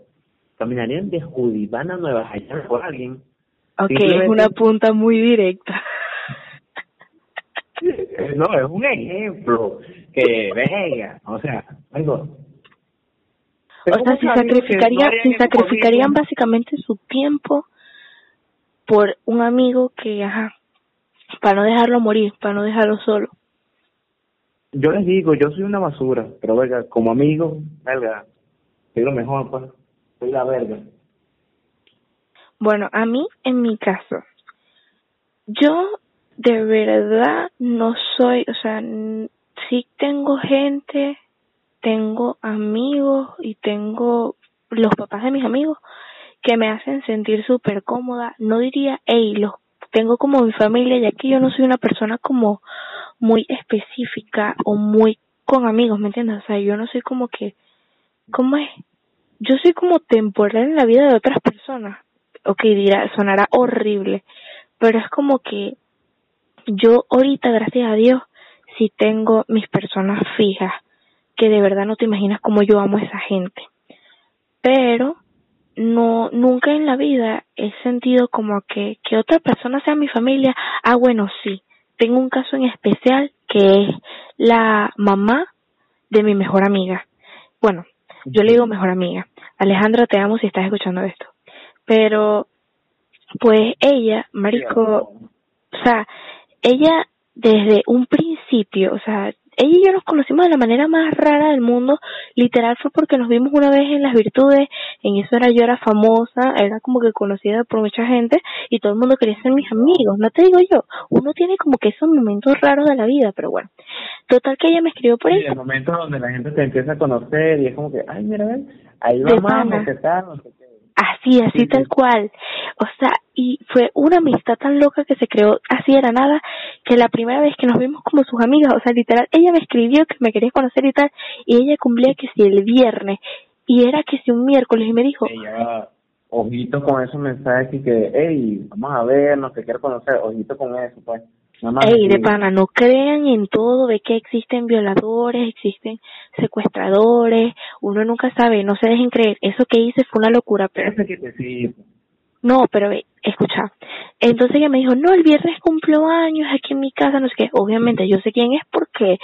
caminarían de Judibana a Nueva York por alguien. Ok, es una punta muy directa. No, es un ejemplo que venga, o sea, algo. o sea, si sacrificarían, si sacrificarían básicamente su tiempo por un amigo que, ajá, para no dejarlo morir, para no dejarlo solo. Yo les digo, yo soy una basura, pero verga, como amigo, verga, soy lo mejor, pues, soy la verga. Bueno, a mí, en mi caso, yo de verdad no soy, o sea, sí tengo gente, tengo amigos y tengo los papás de mis amigos que me hacen sentir súper cómoda. No diría, hey, los tengo como mi familia, ya que yo no soy una persona como muy específica o muy con amigos, ¿me entiendes? O sea, yo no soy como que, ¿cómo es? Yo soy como temporal en la vida de otras personas. Ok, dirá, sonará horrible, pero es como que yo ahorita, gracias a Dios, sí tengo mis personas fijas, que de verdad no te imaginas cómo yo amo a esa gente. Pero no nunca en la vida he sentido como que que otra persona sea mi familia. Ah bueno sí tengo un caso en especial que es la mamá de mi mejor amiga. Bueno yo le digo mejor amiga. Alejandra te amo si estás escuchando esto. Pero pues ella marico o sea ella desde un principio o sea ella y yo nos conocimos de la manera más rara del mundo, literal fue porque nos vimos una vez en las virtudes, en eso era yo era famosa, era como que conocida por mucha gente y todo el mundo quería ser mis amigos, no te digo yo, uno tiene como que esos momentos raros de la vida, pero bueno, total que ella me escribió por sí, el momento donde la gente te empieza a conocer y es como que, ay, mira, ven, ahí va más, ¿qué tal? No sé qué. Así, así tal cual. O sea, y fue una amistad tan loca que se creó así era nada, que la primera vez que nos vimos como sus amigas, o sea, literal, ella me escribió que me quería conocer y tal, y ella cumplía que si el viernes, y era que si un miércoles, y me dijo... Ella, ojito con esos mensajes y que, hey, vamos a ver, no te quiero conocer, ojito con eso, pues. Ey, de pana, no crean en todo, de que existen violadores, existen secuestradores, uno nunca sabe, no se dejen creer, eso que hice fue una locura, pero... No, pero ve, escucha, entonces ella me dijo, no, el viernes cumplo años aquí en mi casa, no sé qué, obviamente yo sé quién es porque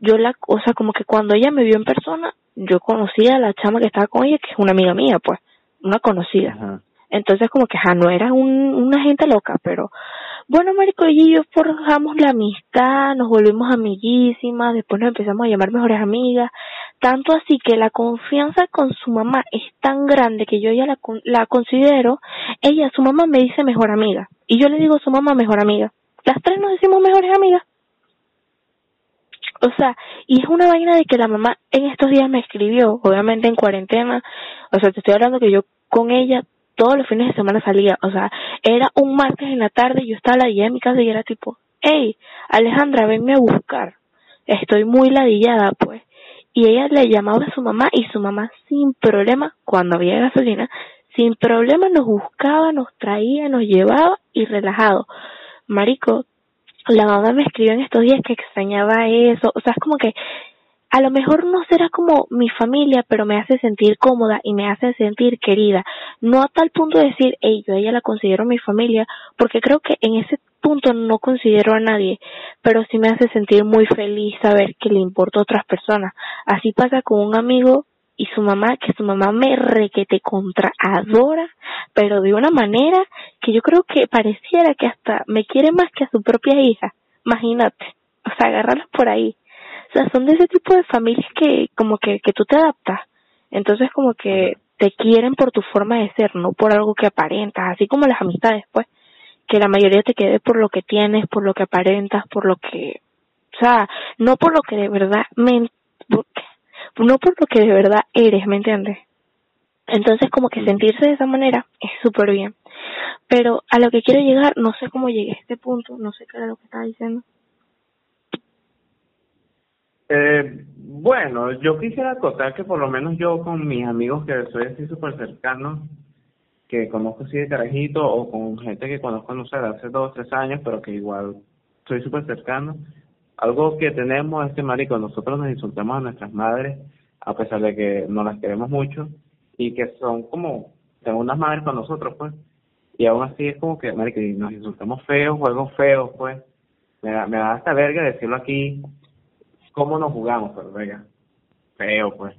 yo la, o sea, como que cuando ella me vio en persona, yo conocía a la chama que estaba con ella, que es una amiga mía, pues, una conocida. Entonces como que, ja, no era un, una gente loca, pero bueno, Marico y yo forjamos la amistad, nos volvimos amiguísimas, después nos empezamos a llamar mejores amigas, tanto así que la confianza con su mamá es tan grande que yo ya la, la considero, ella, su mamá me dice mejor amiga, y yo le digo su mamá mejor amiga. Las tres nos decimos mejores amigas. O sea, y es una vaina de que la mamá en estos días me escribió, obviamente en cuarentena, o sea, te estoy hablando que yo con ella todos los fines de semana salía, o sea, era un martes en la tarde y yo estaba allá en mi casa y era tipo, hey, Alejandra, venme a buscar, estoy muy ladillada, pues. Y ella le llamaba a su mamá y su mamá sin problema, cuando había gasolina, sin problema nos buscaba, nos traía, nos llevaba y relajado. Marico, la mamá me escribió en estos días que extrañaba eso, o sea, es como que a lo mejor no será como mi familia, pero me hace sentir cómoda y me hace sentir querida. No a tal punto de decir, hey, yo a ella la considero mi familia, porque creo que en ese punto no considero a nadie, pero sí me hace sentir muy feliz saber que le importa a otras personas. Así pasa con un amigo y su mamá, que su mamá me requete contra adora, pero de una manera que yo creo que pareciera que hasta me quiere más que a su propia hija. Imagínate. O sea, agarrarlas por ahí. O sea, son de ese tipo de familias que como que, que tú te adaptas. Entonces como que te quieren por tu forma de ser, no por algo que aparentas, así como las amistades, pues, que la mayoría te quede por lo que tienes, por lo que aparentas, por lo que, o sea, no por lo que de verdad, me, no por lo que de verdad eres, ¿me entiendes? Entonces como que sentirse de esa manera es súper bien. Pero a lo que quiero llegar, no sé cómo llegué a este punto, no sé qué era lo que estaba diciendo. Eh, bueno, yo quisiera contar que por lo menos yo con mis amigos que soy así súper cercano, que conozco así de carajito, o con gente que conozco, no sé, de hace dos, tres años, pero que igual soy súper cercano, algo que tenemos es que, marico, nosotros nos insultamos a nuestras madres, a pesar de que no las queremos mucho, y que son como, unas madres con nosotros, pues, y aún así es como que, marico, nos insultamos feos, juegos feos, pues, me da hasta verga decirlo aquí, cómo nos jugamos, pero venga, feo pues.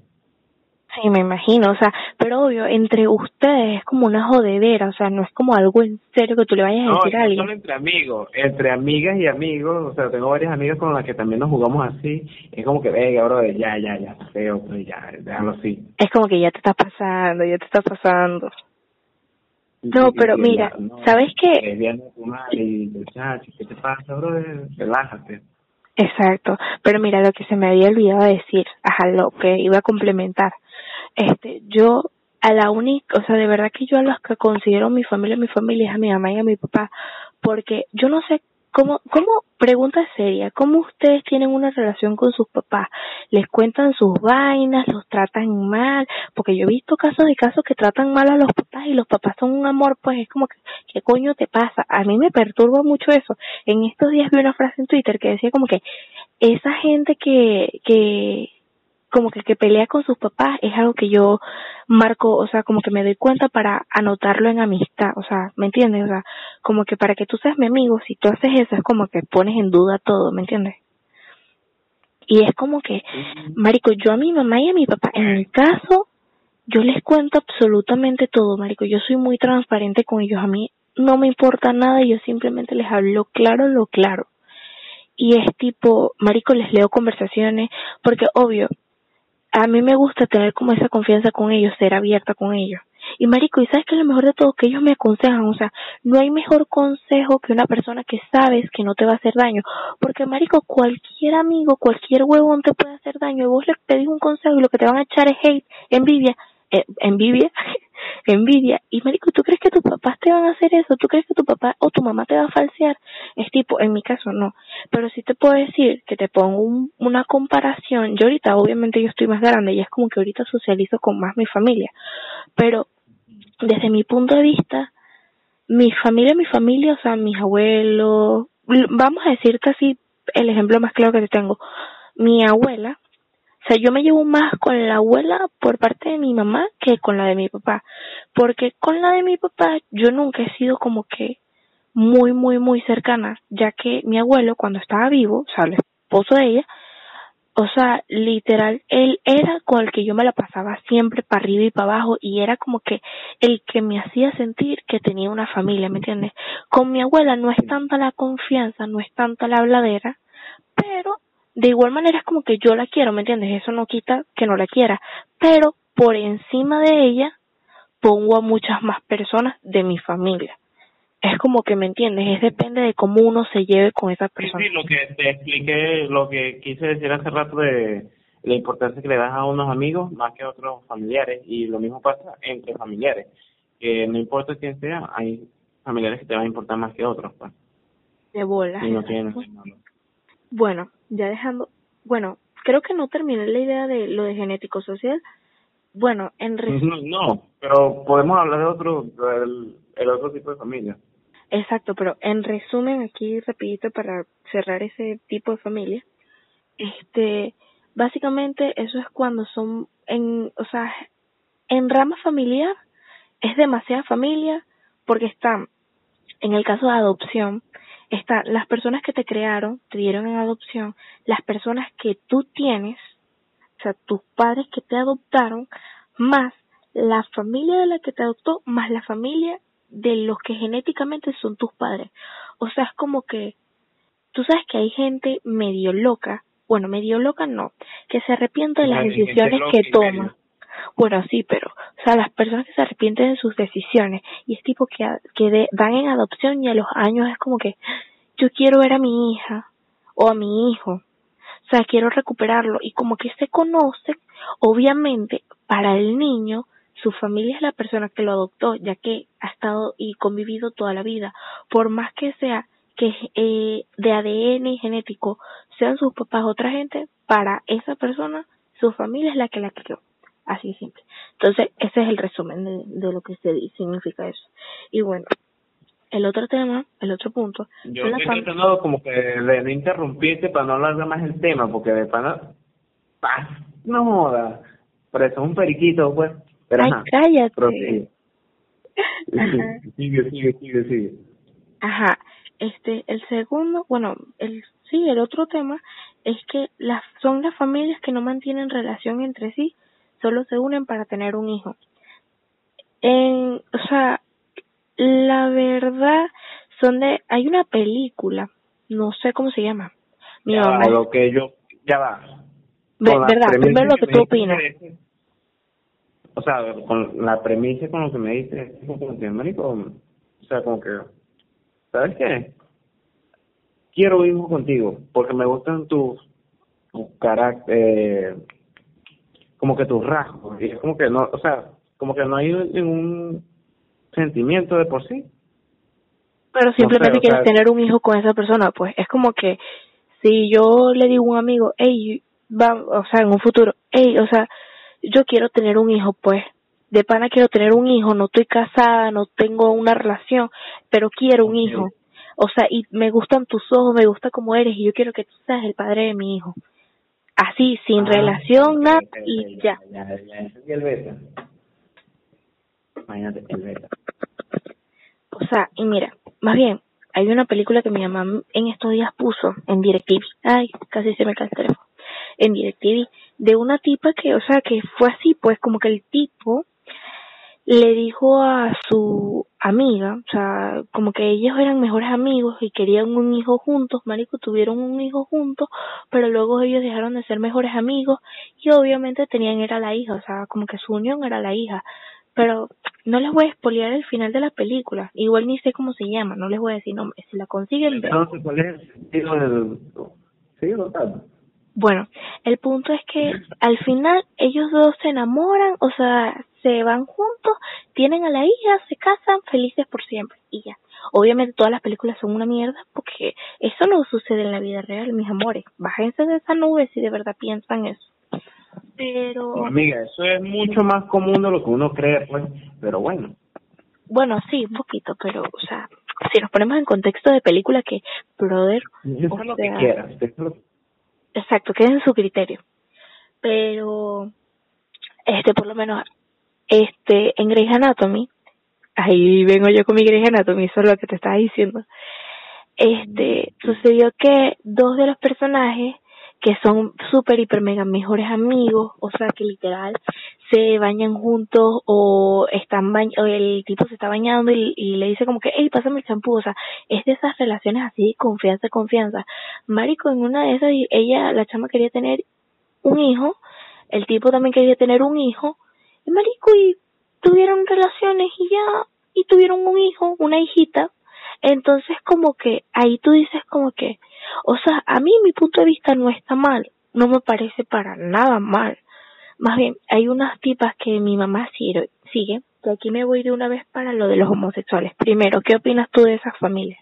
Sí, me imagino, o sea, pero obvio, entre ustedes es como una jodedera, o sea, no es como algo en serio que tú le vayas a decir a alguien. No, solo entre amigos, entre amigas y amigos, o sea, tengo varias amigas con las que también nos jugamos así, es como que, venga, bro, ya, ya, ya, feo, pues ya, déjalo así. Es como que ya te está pasando, ya te está pasando. No, pero mira, ¿sabes qué? ¿Qué te pasa, bro? Relájate. Exacto, pero mira lo que se me había olvidado decir, ajá, lo que iba a complementar. Este, yo a la única, o sea, de verdad que yo a los que considero mi familia, mi familia es a mi mamá y a mi papá, porque yo no sé ¿Cómo, cómo, pregunta seria, cómo ustedes tienen una relación con sus papás? ¿Les cuentan sus vainas, los tratan mal? Porque yo he visto casos de casos que tratan mal a los papás y los papás son un amor, pues es como que, ¿qué coño te pasa? A mí me perturba mucho eso. En estos días vi una frase en Twitter que decía como que esa gente que, que, como que que pelea con sus papás es algo que yo marco, o sea, como que me doy cuenta para anotarlo en amistad, o sea, ¿me entiendes? O sea, como que para que tú seas mi amigo, si tú haces eso es como que pones en duda todo, ¿me entiendes? Y es como que, marico, yo a mi mamá y a mi papá, en mi caso, yo les cuento absolutamente todo, marico, yo soy muy transparente con ellos, a mí no me importa nada, yo simplemente les hablo claro lo claro. Y es tipo, marico, les leo conversaciones, porque obvio, a mí me gusta tener como esa confianza con ellos, ser abierta con ellos. Y marico, ¿y sabes que lo mejor de todo? Que ellos me aconsejan, o sea, no hay mejor consejo que una persona que sabes que no te va a hacer daño. Porque marico, cualquier amigo, cualquier huevón te puede hacer daño y vos le pedís un consejo y lo que te van a echar es hate, envidia, eh, envidia, (laughs) envidia. Y marico, ¿tú crees que tus papás te van a hacer eso? ¿Tú crees que tu papá o tu mamá te va a falsear? Es tipo, en mi caso no. Pero sí te puedo decir que te pongo una comparación. Yo ahorita, obviamente yo estoy más grande y es como que ahorita socializo con más mi familia. Pero desde mi punto de vista, mi familia, mi familia, o sea, mis abuelos, vamos a decirte así el ejemplo más claro que te tengo. Mi abuela, o sea, yo me llevo más con la abuela por parte de mi mamá que con la de mi papá. Porque con la de mi papá yo nunca he sido como que muy, muy, muy cercana, ya que mi abuelo cuando estaba vivo, o sea, el esposo de ella, o sea, literal, él era con el que yo me la pasaba siempre para arriba y para abajo y era como que el que me hacía sentir que tenía una familia, ¿me entiendes? Con mi abuela no es tanta la confianza, no es tanta la habladera, pero de igual manera es como que yo la quiero, ¿me entiendes? Eso no quita que no la quiera, pero por encima de ella pongo a muchas más personas de mi familia. Es como que, ¿me entiendes? Es depende de cómo uno se lleve con esa persona. Sí, lo que te expliqué, lo que quise decir hace rato de la importancia que le das a unos amigos más que a otros familiares y lo mismo pasa entre familiares, que no importa quién sea, hay familiares que te van a importar más que otros. Pues. De bola. Y no tienen bueno, ya dejando, bueno, creo que no terminé la idea de lo de genético social. Bueno, en resumen. No, pero podemos hablar de otro, el, otro tipo de familia. Exacto, pero en resumen aquí rapidito para cerrar ese tipo de familia, este, básicamente eso es cuando son en, o sea, en rama familiar es demasiada familia porque están, en el caso de adopción, están las personas que te crearon, te dieron en adopción, las personas que tú tienes, o sea, tus padres que te adoptaron, más la familia de la que te adoptó, más la familia de los que genéticamente son tus padres. O sea, es como que tú sabes que hay gente medio loca, bueno, medio loca no, que se arrepiente de las decisiones que toma. Bueno, sí, pero, o sea, las personas que se arrepienten de sus decisiones y es tipo que, que dan en adopción y a los años es como que yo quiero ver a mi hija o a mi hijo, o sea, quiero recuperarlo y como que se conoce, obviamente, para el niño, su familia es la persona que lo adoptó, ya que ha estado y convivido toda la vida, por más que sea que eh, de ADN y genético sean sus papás otra gente, para esa persona su familia es la que la crió. Así de simple. Entonces, ese es el resumen de, lo que se, significa eso. Y bueno, el otro tema, el otro punto. Yo estoy tratando como que de no interrumpirte para no hablar más el tema, porque de pana, no joda. Pero eso es un periquito, pues. Pero, Ay, ajá, cállate. (laughs) Sigue, sigue, sigue, sigue. Ajá. Este, el segundo, bueno, el sí, el otro tema es que las son las familias que no mantienen relación entre sí solo se unen para tener un hijo. En, o sea, la verdad son de, hay una película, no sé cómo se llama. Mi mamá. lo que yo, ya va. verdad, primero lo que, tú opinas. O sea, con la premisa con lo que me dices, como que, o sea, como que, ¿sabes qué? Quiero hijo contigo, porque me gustan tus, tus carácter, eh, como que tus rasgos, y es como que no, o sea, como que no hay ningún sentimiento de por sí. Pero simplemente quieres tener un hijo con esa persona, pues es como que si yo le digo a un amigo, hey, va, o sea, en un futuro, hey, o sea, yo quiero tener un hijo, pues, de pana quiero tener un hijo, no estoy casada, no tengo una relación, pero quiero un hijo. O sea, y me gustan tus ojos, me gusta cómo eres y yo quiero que tú seas el padre de mi hijo. Así, sin ah, relación, nada, y ya. Ya, ya, ya, el beta. Imagínate, el beta. O sea, y mira, más bien, hay una película que mi mamá en estos días puso en DirecTV. Ay, casi se me cae el teléfono. En DirecTV. De una tipa que, o sea, que fue así, pues como que el tipo le dijo a su amiga, o sea, como que ellos eran mejores amigos y querían un hijo juntos, marico, tuvieron un hijo juntos, pero luego ellos dejaron de ser mejores amigos y obviamente tenían era la hija, o sea, como que su unión era la hija, pero no les voy a expoliar el final de la película, igual ni sé cómo se llama, no les voy a decir nombre, si la consiguen ¿cuál es el sentido del... ¿Sí, bueno, el punto es que al final ellos dos se enamoran, o sea, se van juntos, tienen a la hija, se casan felices por siempre y ya. Obviamente todas las películas son una mierda porque eso no sucede en la vida real, mis amores. Bájense de esa nube si de verdad piensan eso. Pero... amiga, eso es mucho más común de lo que uno cree, pues, pero bueno. Bueno, sí, un poquito, pero, o sea, si nos ponemos en contexto de película que, brother... Eso lo que quieras, exacto, queda en su criterio. Pero, este, por lo menos, este, en Grey's Anatomy, ahí vengo yo con mi Grey's Anatomy, eso es lo que te estaba diciendo. Este, sucedió que dos de los personajes que son súper, hiper, mega mejores amigos, o sea que literal se bañan juntos o están bañ o el tipo se está bañando y, y, le dice como que, hey, pásame el champú, o sea, es de esas relaciones así, confianza, confianza. Marico, en una de esas, ella, la chama quería tener un hijo, el tipo también quería tener un hijo, y marico, y tuvieron relaciones y ya, y tuvieron un hijo, una hijita, entonces como que ahí tú dices como que, o sea, a mí mi punto de vista no está mal, no me parece para nada mal. Más bien, hay unas tipas que mi mamá sigue, que aquí me voy de una vez para lo de los homosexuales. Primero, ¿qué opinas tú de esas familias?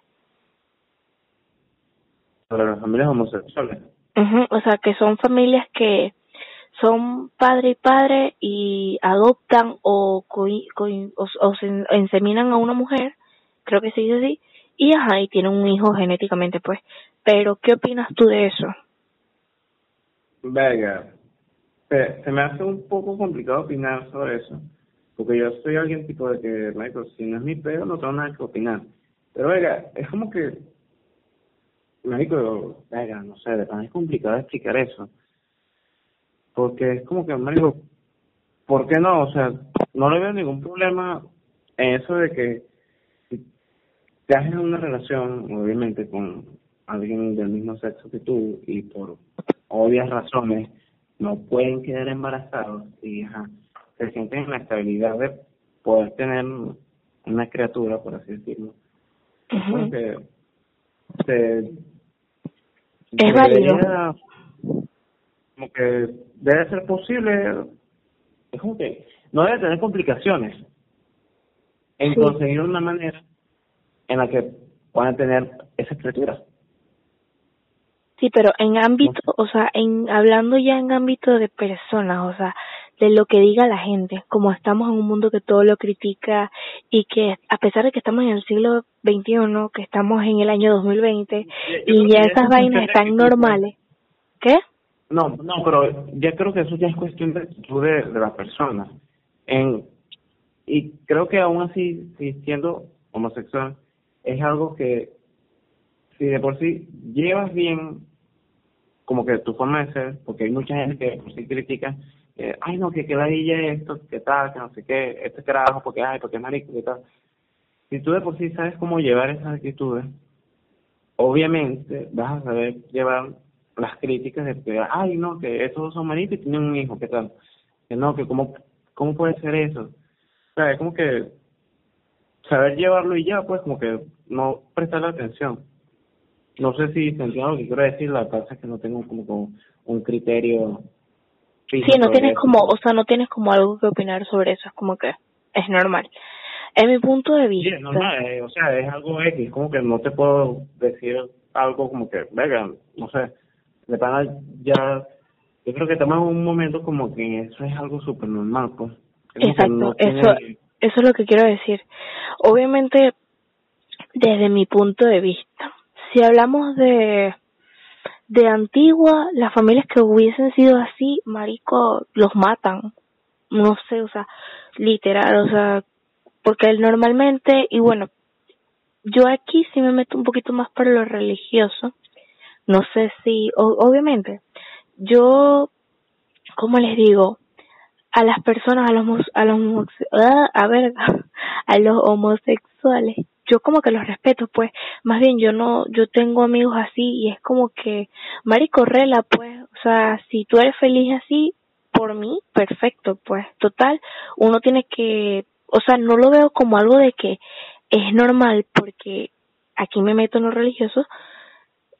Sobre las familias homosexuales. o sea, que son familias que son padre y padre y adoptan o, o, se inseminan a una mujer, creo que se dice así, y ajá, y tienen un hijo genéticamente, pues. Pero, ¿qué opinas tú de eso? Venga, se, me hace un poco complicado opinar sobre eso, porque yo soy alguien tipo de que, Michael, si no es mi pedo, no tengo nada que opinar. Pero, venga, es como que, Marico, venga, no sé, de es complicado explicar eso. Porque es como que, Marico, ¿por qué no? O sea, no le veo ningún problema en eso de que estás en una relación, obviamente, con alguien del mismo sexo que tú y por obvias razones no pueden quedar embarazados y se sienten en la estabilidad de poder tener una criatura, por así decirlo. que se, es válido. Como que debe ser posible, es como que no debe tener complicaciones en conseguir una manera en la que puedan tener esa escritura. Sí, pero en ámbito, o sea, en hablando ya en ámbito de personas, o sea, de lo que diga la gente, como estamos en un mundo que todo lo critica y que a pesar de que estamos en el siglo XXI, que estamos en el año 2020 y ya esas vainas están normales, ¿qué? No, no, pero ya creo que eso ya es cuestión de de, de la persona. En, y creo que aún así, siendo homosexual, es algo que si de por sí llevas bien como que tu forma de ser, porque hay mucha gente que por sí critica ay no, que que ladilla esto, que tal, que no sé qué, este carajo, porque ay, porque es marico, que tal. Si tú de por sí sabes cómo llevar esas actitudes, obviamente vas a saber llevar las críticas de que, ay no, que esos son maricos y tienen un hijo, que tal. Que no, que cómo, cómo puede ser eso. O sea, es como que saber llevarlo y ya, pues como que no prestarle atención. No sé si se entiende lo que quiero decir, la verdad es que no tengo como, un criterio Sí, no tienes como, o sea, no tienes como algo que opinar sobre eso, es como que es normal. En mi punto de vista. Sí, es normal, eh, o sea, es algo X, como que no te puedo decir algo como que, venga, no sé, de pana ya, yo creo que estamos en un momento como que eso es algo súper normal, pues. Exacto, eso, eso es lo que quiero decir. Obviamente, desde mi punto de vista, si hablamos de de antigua, las familias que hubiesen sido así, marico, los matan. No sé, o sea, literal, o sea, porque normalmente, y bueno, yo aquí sí me meto un poquito más para lo religioso. No sé si, obviamente, yo, ¿cómo les digo? A las personas, a los, a los, ah, a ver, (laughs) a los homosexuales, yo como que los respeto, pues, más bien yo no, yo tengo amigos así y es como que, marico, rela, pues, o sea, si tú eres feliz así, por mí, perfecto, pues, total, uno tiene que, o sea, no lo veo como algo de que es normal porque aquí me meto en lo religioso,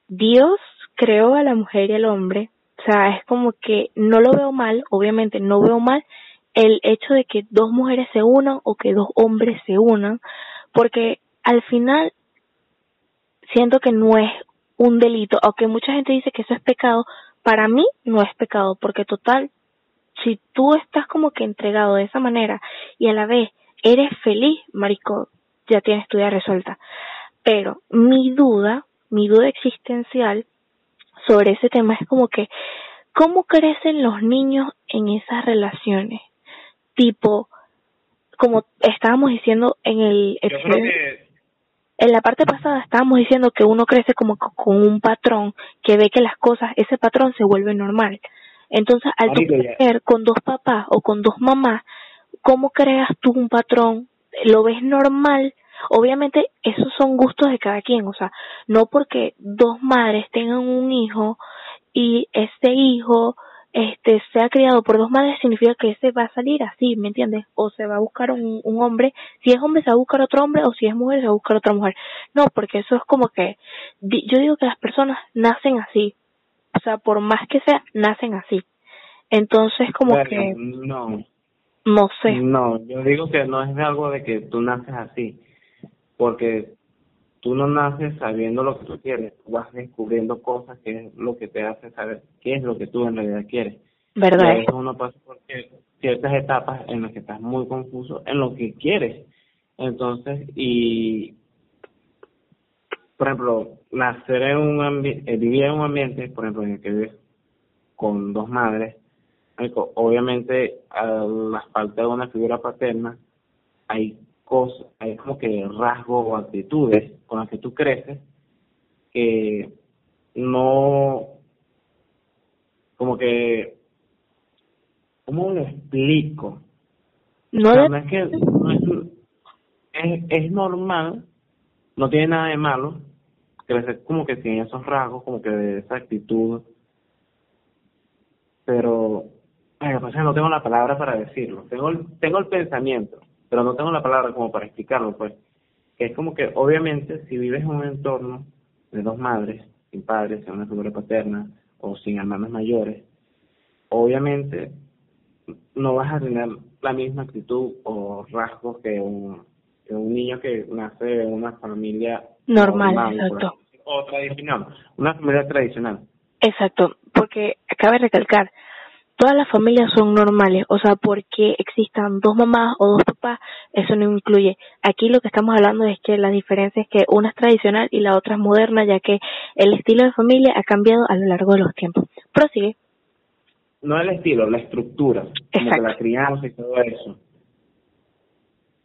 Dios creó a la mujer y al hombre, o sea, es como que no lo veo mal, obviamente no veo mal el hecho de que dos mujeres se unan o que dos hombres se unan, porque al final siento que no es un delito, aunque mucha gente dice que eso es pecado, para mí no es pecado, porque total, si tú estás como que entregado de esa manera y a la vez eres feliz, marico, ya tienes tu vida resuelta. Pero mi duda, mi duda existencial sobre ese tema es como que, ¿cómo crecen los niños en esas relaciones? Tipo, como estábamos diciendo en el en la parte pasada estábamos diciendo que uno crece como con un patrón que ve que las cosas, ese patrón se vuelve normal. Entonces, al tú crecer con dos papás o con dos mamás, ¿cómo creas tú un patrón? ¿Lo ves normal? Obviamente, esos son gustos de cada quien, o sea, no porque dos madres tengan un hijo y ese hijo este sea criado por dos madres significa que ese va a salir así, ¿me entiendes? O se va a buscar un, un hombre, si es hombre se va a buscar otro hombre o si es mujer se va a buscar otra mujer. No, porque eso es como que yo digo que las personas nacen así. O sea, por más que sea, nacen así. Entonces como que no no sé. No, yo digo que no es algo de que tú naces así, porque tú no naces sabiendo lo que tú quieres, tú vas descubriendo cosas que es lo que te hace saber qué es lo que tú en realidad quieres. ¿Verdad? Y uno pasa por ciertas etapas en las que estás muy confuso en lo que quieres. Entonces, y por ejemplo, nacer en un ambiente, eh, vivir en un ambiente, por ejemplo, en el que vives con dos madres, obviamente a la falta de una figura paterna, hay cosas, hay como que rasgos o actitudes con las que tú creces que no, como que, ¿cómo lo explico? No, es que es, es, normal, no tiene nada de malo, crecer como que tiene esos rasgos, como que de esa actitud, pero, ay, pues no tengo la palabra para decirlo, tengo tengo el pensamiento, pero no tengo la palabra como para explicarlo, pues, que es como que obviamente si vives en un entorno de dos madres, sin padres, sin una figura paterna o sin hermanos mayores, obviamente no vas a tener la misma actitud o rasgos que un, que un niño que nace en una familia normal, exacto. O tradicional, una familia tradicional. Exacto, porque cabe recalcar, todas las familias son normales, o sea, porque existan dos mamás o dos papás, eso no incluye. Aquí lo que estamos hablando es que la diferencia es que una es tradicional y la otra es moderna, ya que el estilo de familia ha cambiado a lo largo de los tiempos. Prosigue. No el estilo, la estructura, como que la crianza y todo eso.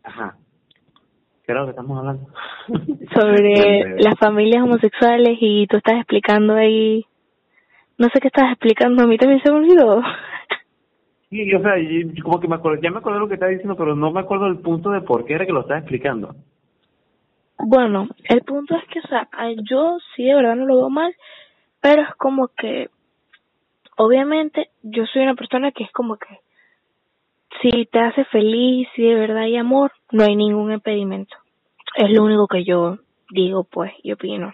Ajá. ¿Qué es lo que estamos hablando? Sobre (laughs) las familias homosexuales y tú estás explicando ahí no sé qué estás explicando, a mí también se me olvidó. Sí, o sea, como que me acuerdo, ya me acuerdo lo que estaba diciendo, pero no me acuerdo el punto de por qué era que lo estaba explicando. Bueno, el punto es que, o sea, yo sí de verdad no lo veo mal, pero es como que, obviamente, yo soy una persona que es como que, si te hace feliz, si de verdad hay amor, no hay ningún impedimento. Es lo único que yo digo, pues, y opino.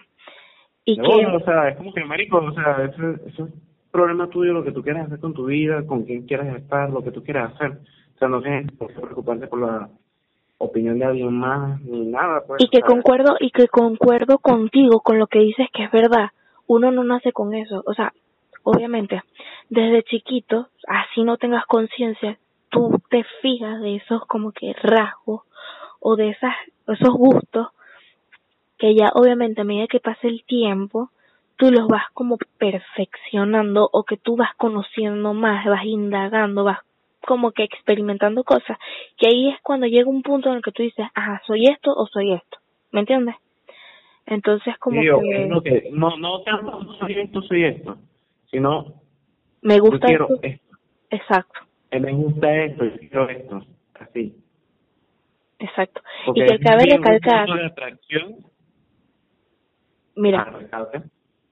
Y que... o sea, es como que, marico, o sea, eso, eso es problema tuyo, lo que tú quieras hacer con tu vida, con quién quieras estar, lo que tú quieras hacer. O sea, no tienes por qué preocuparte por la opinión de alguien más ni nada. Pues, y que concuerdo y que concuerdo contigo con lo que dices que es verdad. Uno no nace con eso. O sea, obviamente, desde chiquito, así no tengas conciencia, tú te fijas de esos como que rasgos o de esas esos gustos que ya obviamente a medida que pasa el tiempo tú los vas como perfeccionando o que tú vas conociendo más, vas indagando, vas como que experimentando cosas, que ahí es cuando llega un punto en el que tú dices, ajá, soy esto o soy esto, ¿me entiendes? Entonces como que... No, que no, no tanto soy esto, soy esto, sino... Me gusta quiero esto. Exacto. Eh, me gusta esto, yo quiero esto, así. Exacto. y que cabe recalcar... Mira, ah,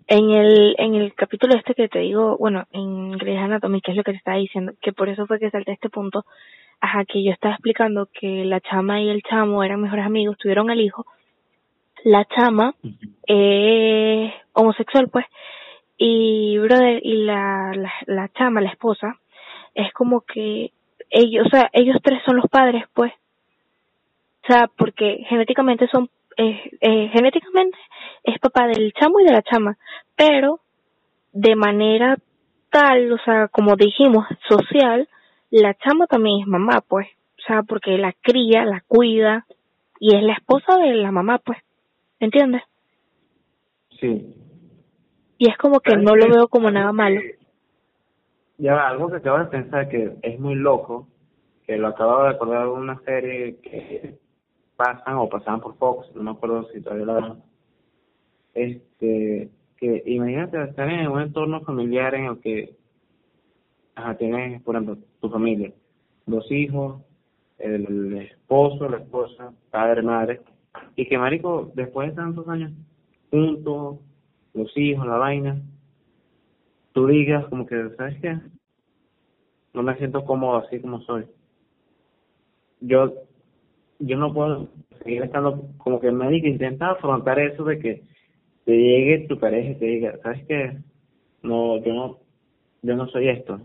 en el, en el capítulo este que te digo, bueno, en Grey's Anatomy, que es lo que te estaba diciendo, que por eso fue que salté este punto, ajá, que yo estaba explicando que la chama y el chamo eran mejores amigos, tuvieron el hijo, la chama es homosexual, pues, y brother, y la, la, la chama, la esposa, es como que ellos, o sea, ellos tres son los padres, pues, o sea, porque genéticamente son eh, eh, genéticamente es papá del chamo y de la chama, pero de manera tal, o sea, como dijimos, social, la chama también es mamá, pues, o sea, porque la cría, la cuida y es la esposa de la mamá, pues, ¿entiendes? Sí. Y es como que no lo veo como nada malo. Ya algo que acabo de pensar que es muy loco, que lo acabo de acordar de una serie que pasan o pasaban por Fox, no me acuerdo si todavía la dan, este, que imagínate estar en un entorno familiar en el que ajá, tienes, por ejemplo, tu familia, dos hijos, el esposo, la esposa, padre, madre, y que marico, después de tantos años juntos, los hijos, la vaina, tú digas como que, ¿sabes qué? No me siento cómodo así como soy. Yo yo no puedo seguir estando como que el médico intenta afrontar eso de que te llegue tu pareja y te diga, ¿sabes qué? No, yo no, yo no soy esto.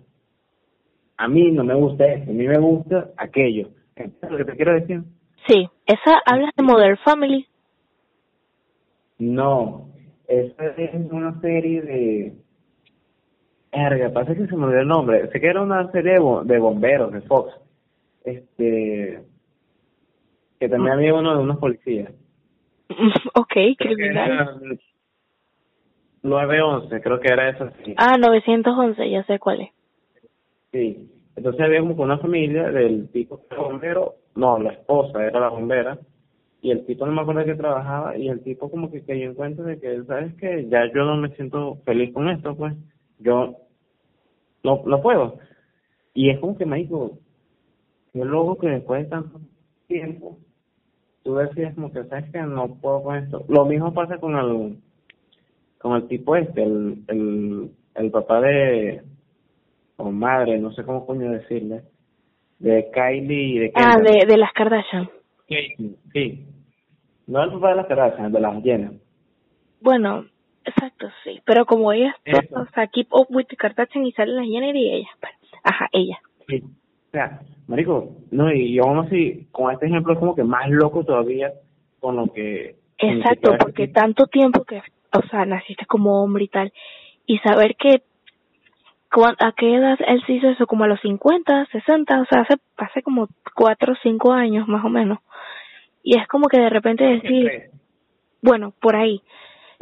A mí no me gusta esto, a mí me gusta aquello. ¿Es lo que te quiero decir? Sí, esa habla de Modern Family. No, esa es una serie de... Erga, pasa que se me olvidó el nombre. Sé que era una serie de bomberos de Fox. Este que también había uno de unos policías. (laughs) ok, criminal. 911, creo que era eso. Sí. Ah, 911, ya sé cuál es. Sí, entonces había como una familia del tipo que era bombero, no, la esposa era la bombera, y el tipo no me acuerdo que trabajaba, y el tipo como que cayó en cuenta de que, ¿sabes que Ya yo no me siento feliz con esto, pues, yo no, no puedo. Y es como que me dijo, qué loco que después de tanto tiempo tú decías como que sabes que no puedo con esto. Lo mismo pasa con el con el tipo este, el, el, el papá de o madre, no sé cómo coño decirle, de Kylie y de Ah, de, de las Kardashian. Sí, sí. No el papá de las Kardashian, de las Jenner. Bueno, exacto, sí. Pero como ellas, o sea, keep up with the Kardashian y salen las Jenner y ellas. Pues. Ajá, ella. Sí. Sea, marico, no, y aún así, con este ejemplo es como que más loco todavía con lo que... Exacto, porque tanto tiempo que, o sea, naciste como hombre y tal, y saber que a qué edad él se hizo eso, como a los 50, 60, o sea, hace, hace como 4 o 5 años más o menos. Y es como que de repente decir, bueno, por ahí,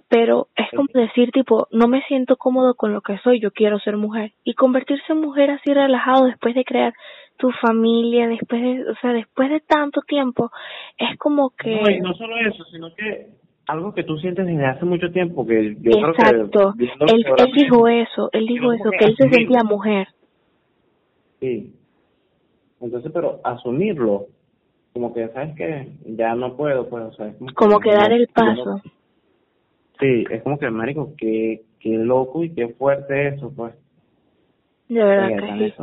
pero es como decir tipo, no me siento cómodo con lo que soy, yo quiero ser mujer. Y convertirse en mujer así relajado después de crear tu familia, después de, o sea, después de tanto tiempo, es como que... No, y no solo eso, sino que algo que tú sientes desde hace mucho tiempo, que yo Exacto. creo que... Él, él dijo eso, él dijo eso, que él se sentía mujer. sí. Entonces, pero asumirlo, como que, ¿sabes que Ya no puedo, pues, o sea, es como, que, dar el paso. sí, es como que, marico, qué, qué loco y qué fuerte eso, pues. De verdad que sí.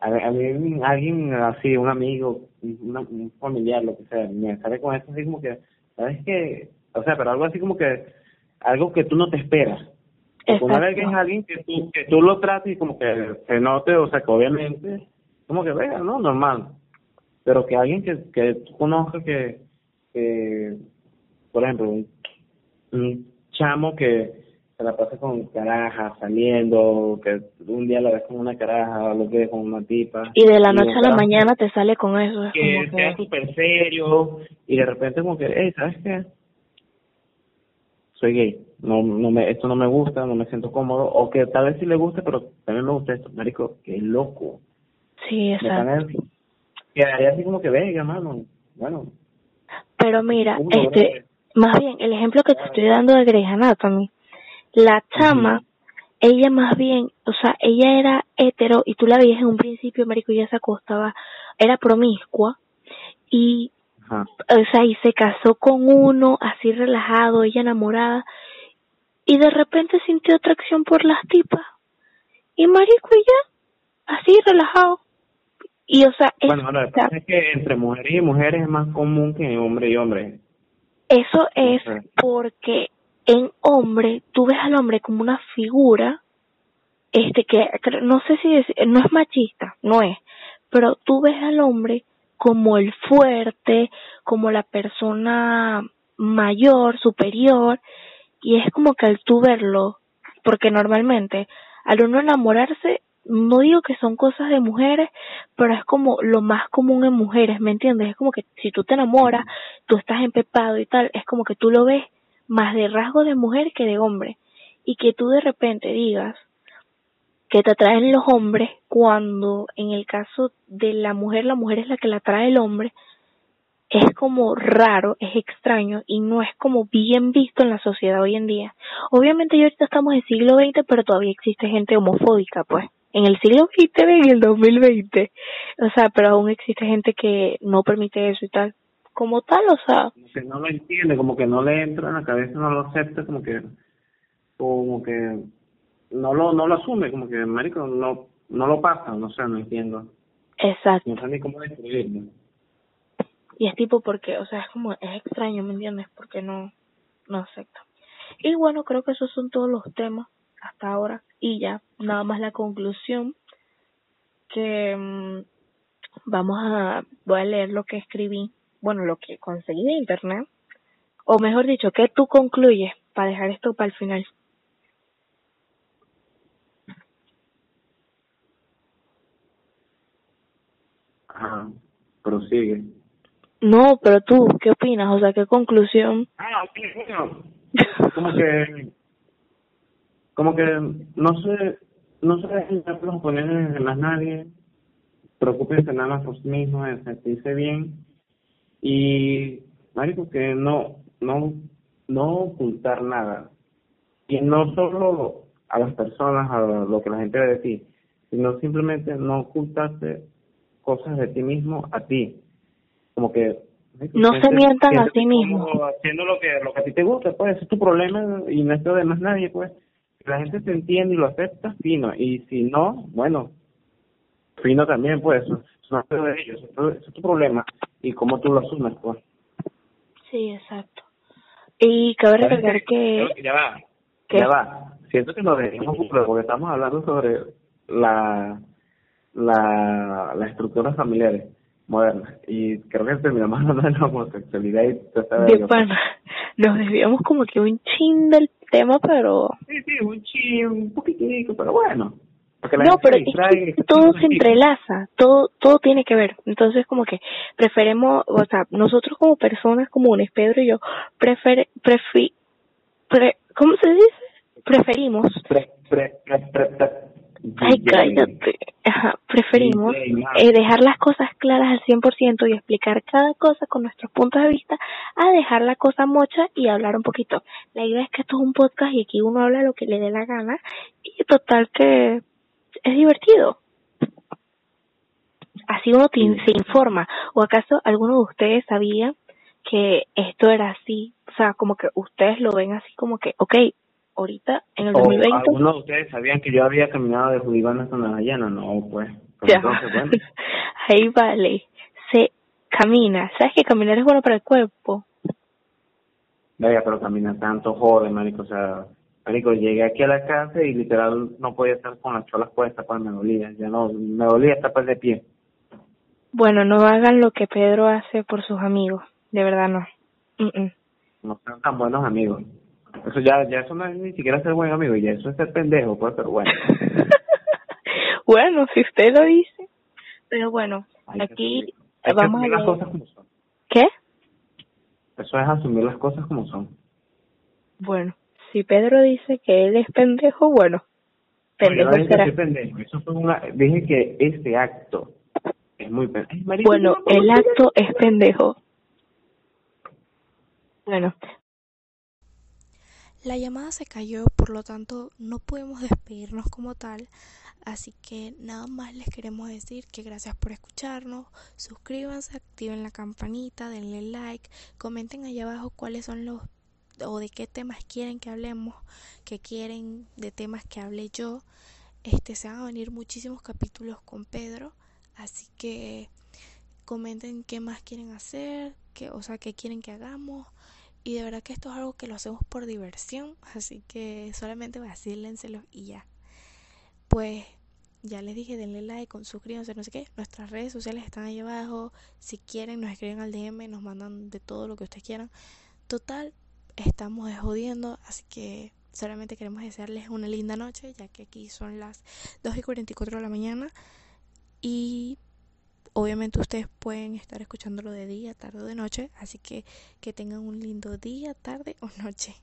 A, a mí, alguien así, un amigo, un familiar, lo que sea, me sale con eso así como que, ¿sabes qué? O sea, pero algo así como que, algo que tú no te esperas. Una vez que es alguien que tú, que tú lo trates y como que se note, o sea, que obviamente, como que venga, ¿no? Normal. Pero que alguien que, que tú conozcas que, que, por ejemplo, un, un chamo que se la pasa con caraja, saliendo, que un día la ves con una caraja, lo ves con una tipa. Y de la noche a la mañana te sale con eso. Es que como sea súper serio y de repente como que, hey, ¿sabes qué? Soy gay, no, no me, esto no me gusta, no me siento cómodo, o que tal vez sí le guste, pero también me gusta esto, marico, qué loco. Sí, exacto. Quedaría así como que, venga, mano, bueno. Pero mira, este, más bien, el ejemplo que te estoy dando de Grey's Anatomy, la chama, ella más bien, o sea, ella era hetero y tú la veías en un principio, marico, ya se acostaba, era promiscua y, o sea, y se casó con uno así relajado, ella enamorada y de repente sintió atracción por las tipas y marico ya, así relajado. Y o sea, bueno, es que entre mujeres y mujeres es más común que hombre y hombre. Eso es porque en hombre, tú ves al hombre como una figura, este que no sé si es, no es machista, no es, pero tú ves al hombre como el fuerte, como la persona mayor, superior, y es como que al tú verlo, porque normalmente al uno enamorarse, no digo que son cosas de mujeres, pero es como lo más común en mujeres, ¿me entiendes? Es como que si tú te enamoras, tú estás empepado y tal, es como que tú lo ves más de rasgo de mujer que de hombre. Y que tú de repente digas que te atraen los hombres cuando en el caso de la mujer, la mujer es la que la atrae el hombre, es como raro, es extraño y no es como bien visto en la sociedad hoy en día. Obviamente ya ahorita estamos en el siglo XX, pero todavía existe gente homofóbica, pues. En el siglo XX, en el 2020. O sea, pero aún existe gente que no permite eso y tal como tal, o sea... Que no lo entiende, como que no le entra en la cabeza, no lo acepta, como que... Como que no lo no lo asume, como que, marico, no no lo pasa, no sé, no entiendo. Exacto. No sé ni cómo describirlo. Y es tipo porque, o sea, es como, es extraño, ¿me entiendes? Porque no, no acepta. Y bueno, creo que esos son todos los temas hasta ahora. Y ya, nada más la conclusión que mm, vamos a, voy a leer lo que escribí bueno, lo que conseguí de internet, o mejor dicho, ¿qué tú concluyes para dejar esto para el final? Ajá, prosigue. No, pero tú, ¿qué opinas? O sea, ¿qué conclusión? Ah, ok, bueno. como que, como que no sé, no sé dejen los opiniones de más nadie, preocupense nada más por sí mismos, sentirse bien y marico que no no no ocultar nada. Y no solo a las personas a lo que la gente va a decir sino simplemente no ocultarte cosas de ti mismo a ti. Como que no se mientan a ti mismo. haciendo lo que lo que a ti te gusta pues es tu problema y no es de más nadie pues. La gente te entiende y lo acepta fino. Y si no bueno fino también pues no es de ellos es tu problema y cómo tú lo asumes, pues. Sí, exacto. Y cabe recordar que... Ya va, ya va. Siento que nos dejamos porque estamos hablando sobre la, la, la estructura familiares modernas y creo que terminamos hablando de la homosexualidad y de pana. Nos desviamos como que un chin del tema, pero... Sí, sí, un chin, un poquitico, pero bueno no, pero es que todo se entrelaza, todo todo tiene que ver. Entonces, como que preferemos, o sea, nosotros como personas comunes, Pedro y yo, prefer, prefi, pre, ¿cómo se dice? Preferimos. Ay, cállate. Ajá, preferimos eh, dejar las cosas claras al 100% y explicar cada cosa con nuestros puntos de vista a dejar la cosa mocha y hablar un poquito. La idea es que esto es un podcast y aquí uno habla lo que le dé la gana y total que es divertido. así uno se informa. ¿O acaso alguno de ustedes sabía que esto era así? O sea, como que ustedes lo ven así como que, ok, ahorita en el 2020... ¿O algunos de ustedes sabían que yo había caminado de Judibana hasta Navallana? No, pues. Ya. (laughs) Ahí vale. Se camina. ¿Sabes que caminar es bueno para el cuerpo? Vaya, pero caminar tanto jode, marico. O sea, marico, llegué aquí a la casa y literal no podía estar con las cholas puestas, pues me dolía. Ya no, me dolía estar pues de pie. Bueno, no hagan lo que Pedro hace por sus amigos. De verdad no. No sean tan buenos amigos. Eso ya, ya eso no es ni siquiera ser buen amigo, ya eso es ser pendejo, pues, pero bueno. (laughs) bueno, si usted lo dice. Pero bueno, aquí vamos a las cosas como son. ¿Qué? Eso es asumir las cosas como son. Bueno, si Pedro dice que él es pendejo, bueno, pendejo no, será. pendejo. Eso fue una, dije que este acto es muy pendejo. Bueno, el acto es pendejo. Bueno, la llamada se cayó, por lo tanto no podemos despedirnos como tal, así que nada más les queremos decir que gracias por escucharnos, suscríbanse, activen la campanita, denle like, comenten allá abajo cuáles son los o de qué temas quieren que hablemos, que quieren de temas que hable yo. Este se van a venir muchísimos capítulos con Pedro, así que comenten qué más quieren hacer, qué, o sea, qué quieren que hagamos y de verdad que esto es algo que lo hacemos por diversión, (laughs) así que solamente vacílenselo y ya. Pues ya les dije, denle like, suscríbanse, no sé qué. Nuestras redes sociales están ahí abajo. Si quieren, nos escriben al DM, nos mandan de todo lo que ustedes quieran. Total, estamos jodiendo, así que solamente queremos desearles una linda noche, ya que aquí son las 2 y 44 de la mañana. Y Obviamente ustedes pueden estar escuchándolo de día, tarde o de noche, así que que tengan un lindo día, tarde o noche.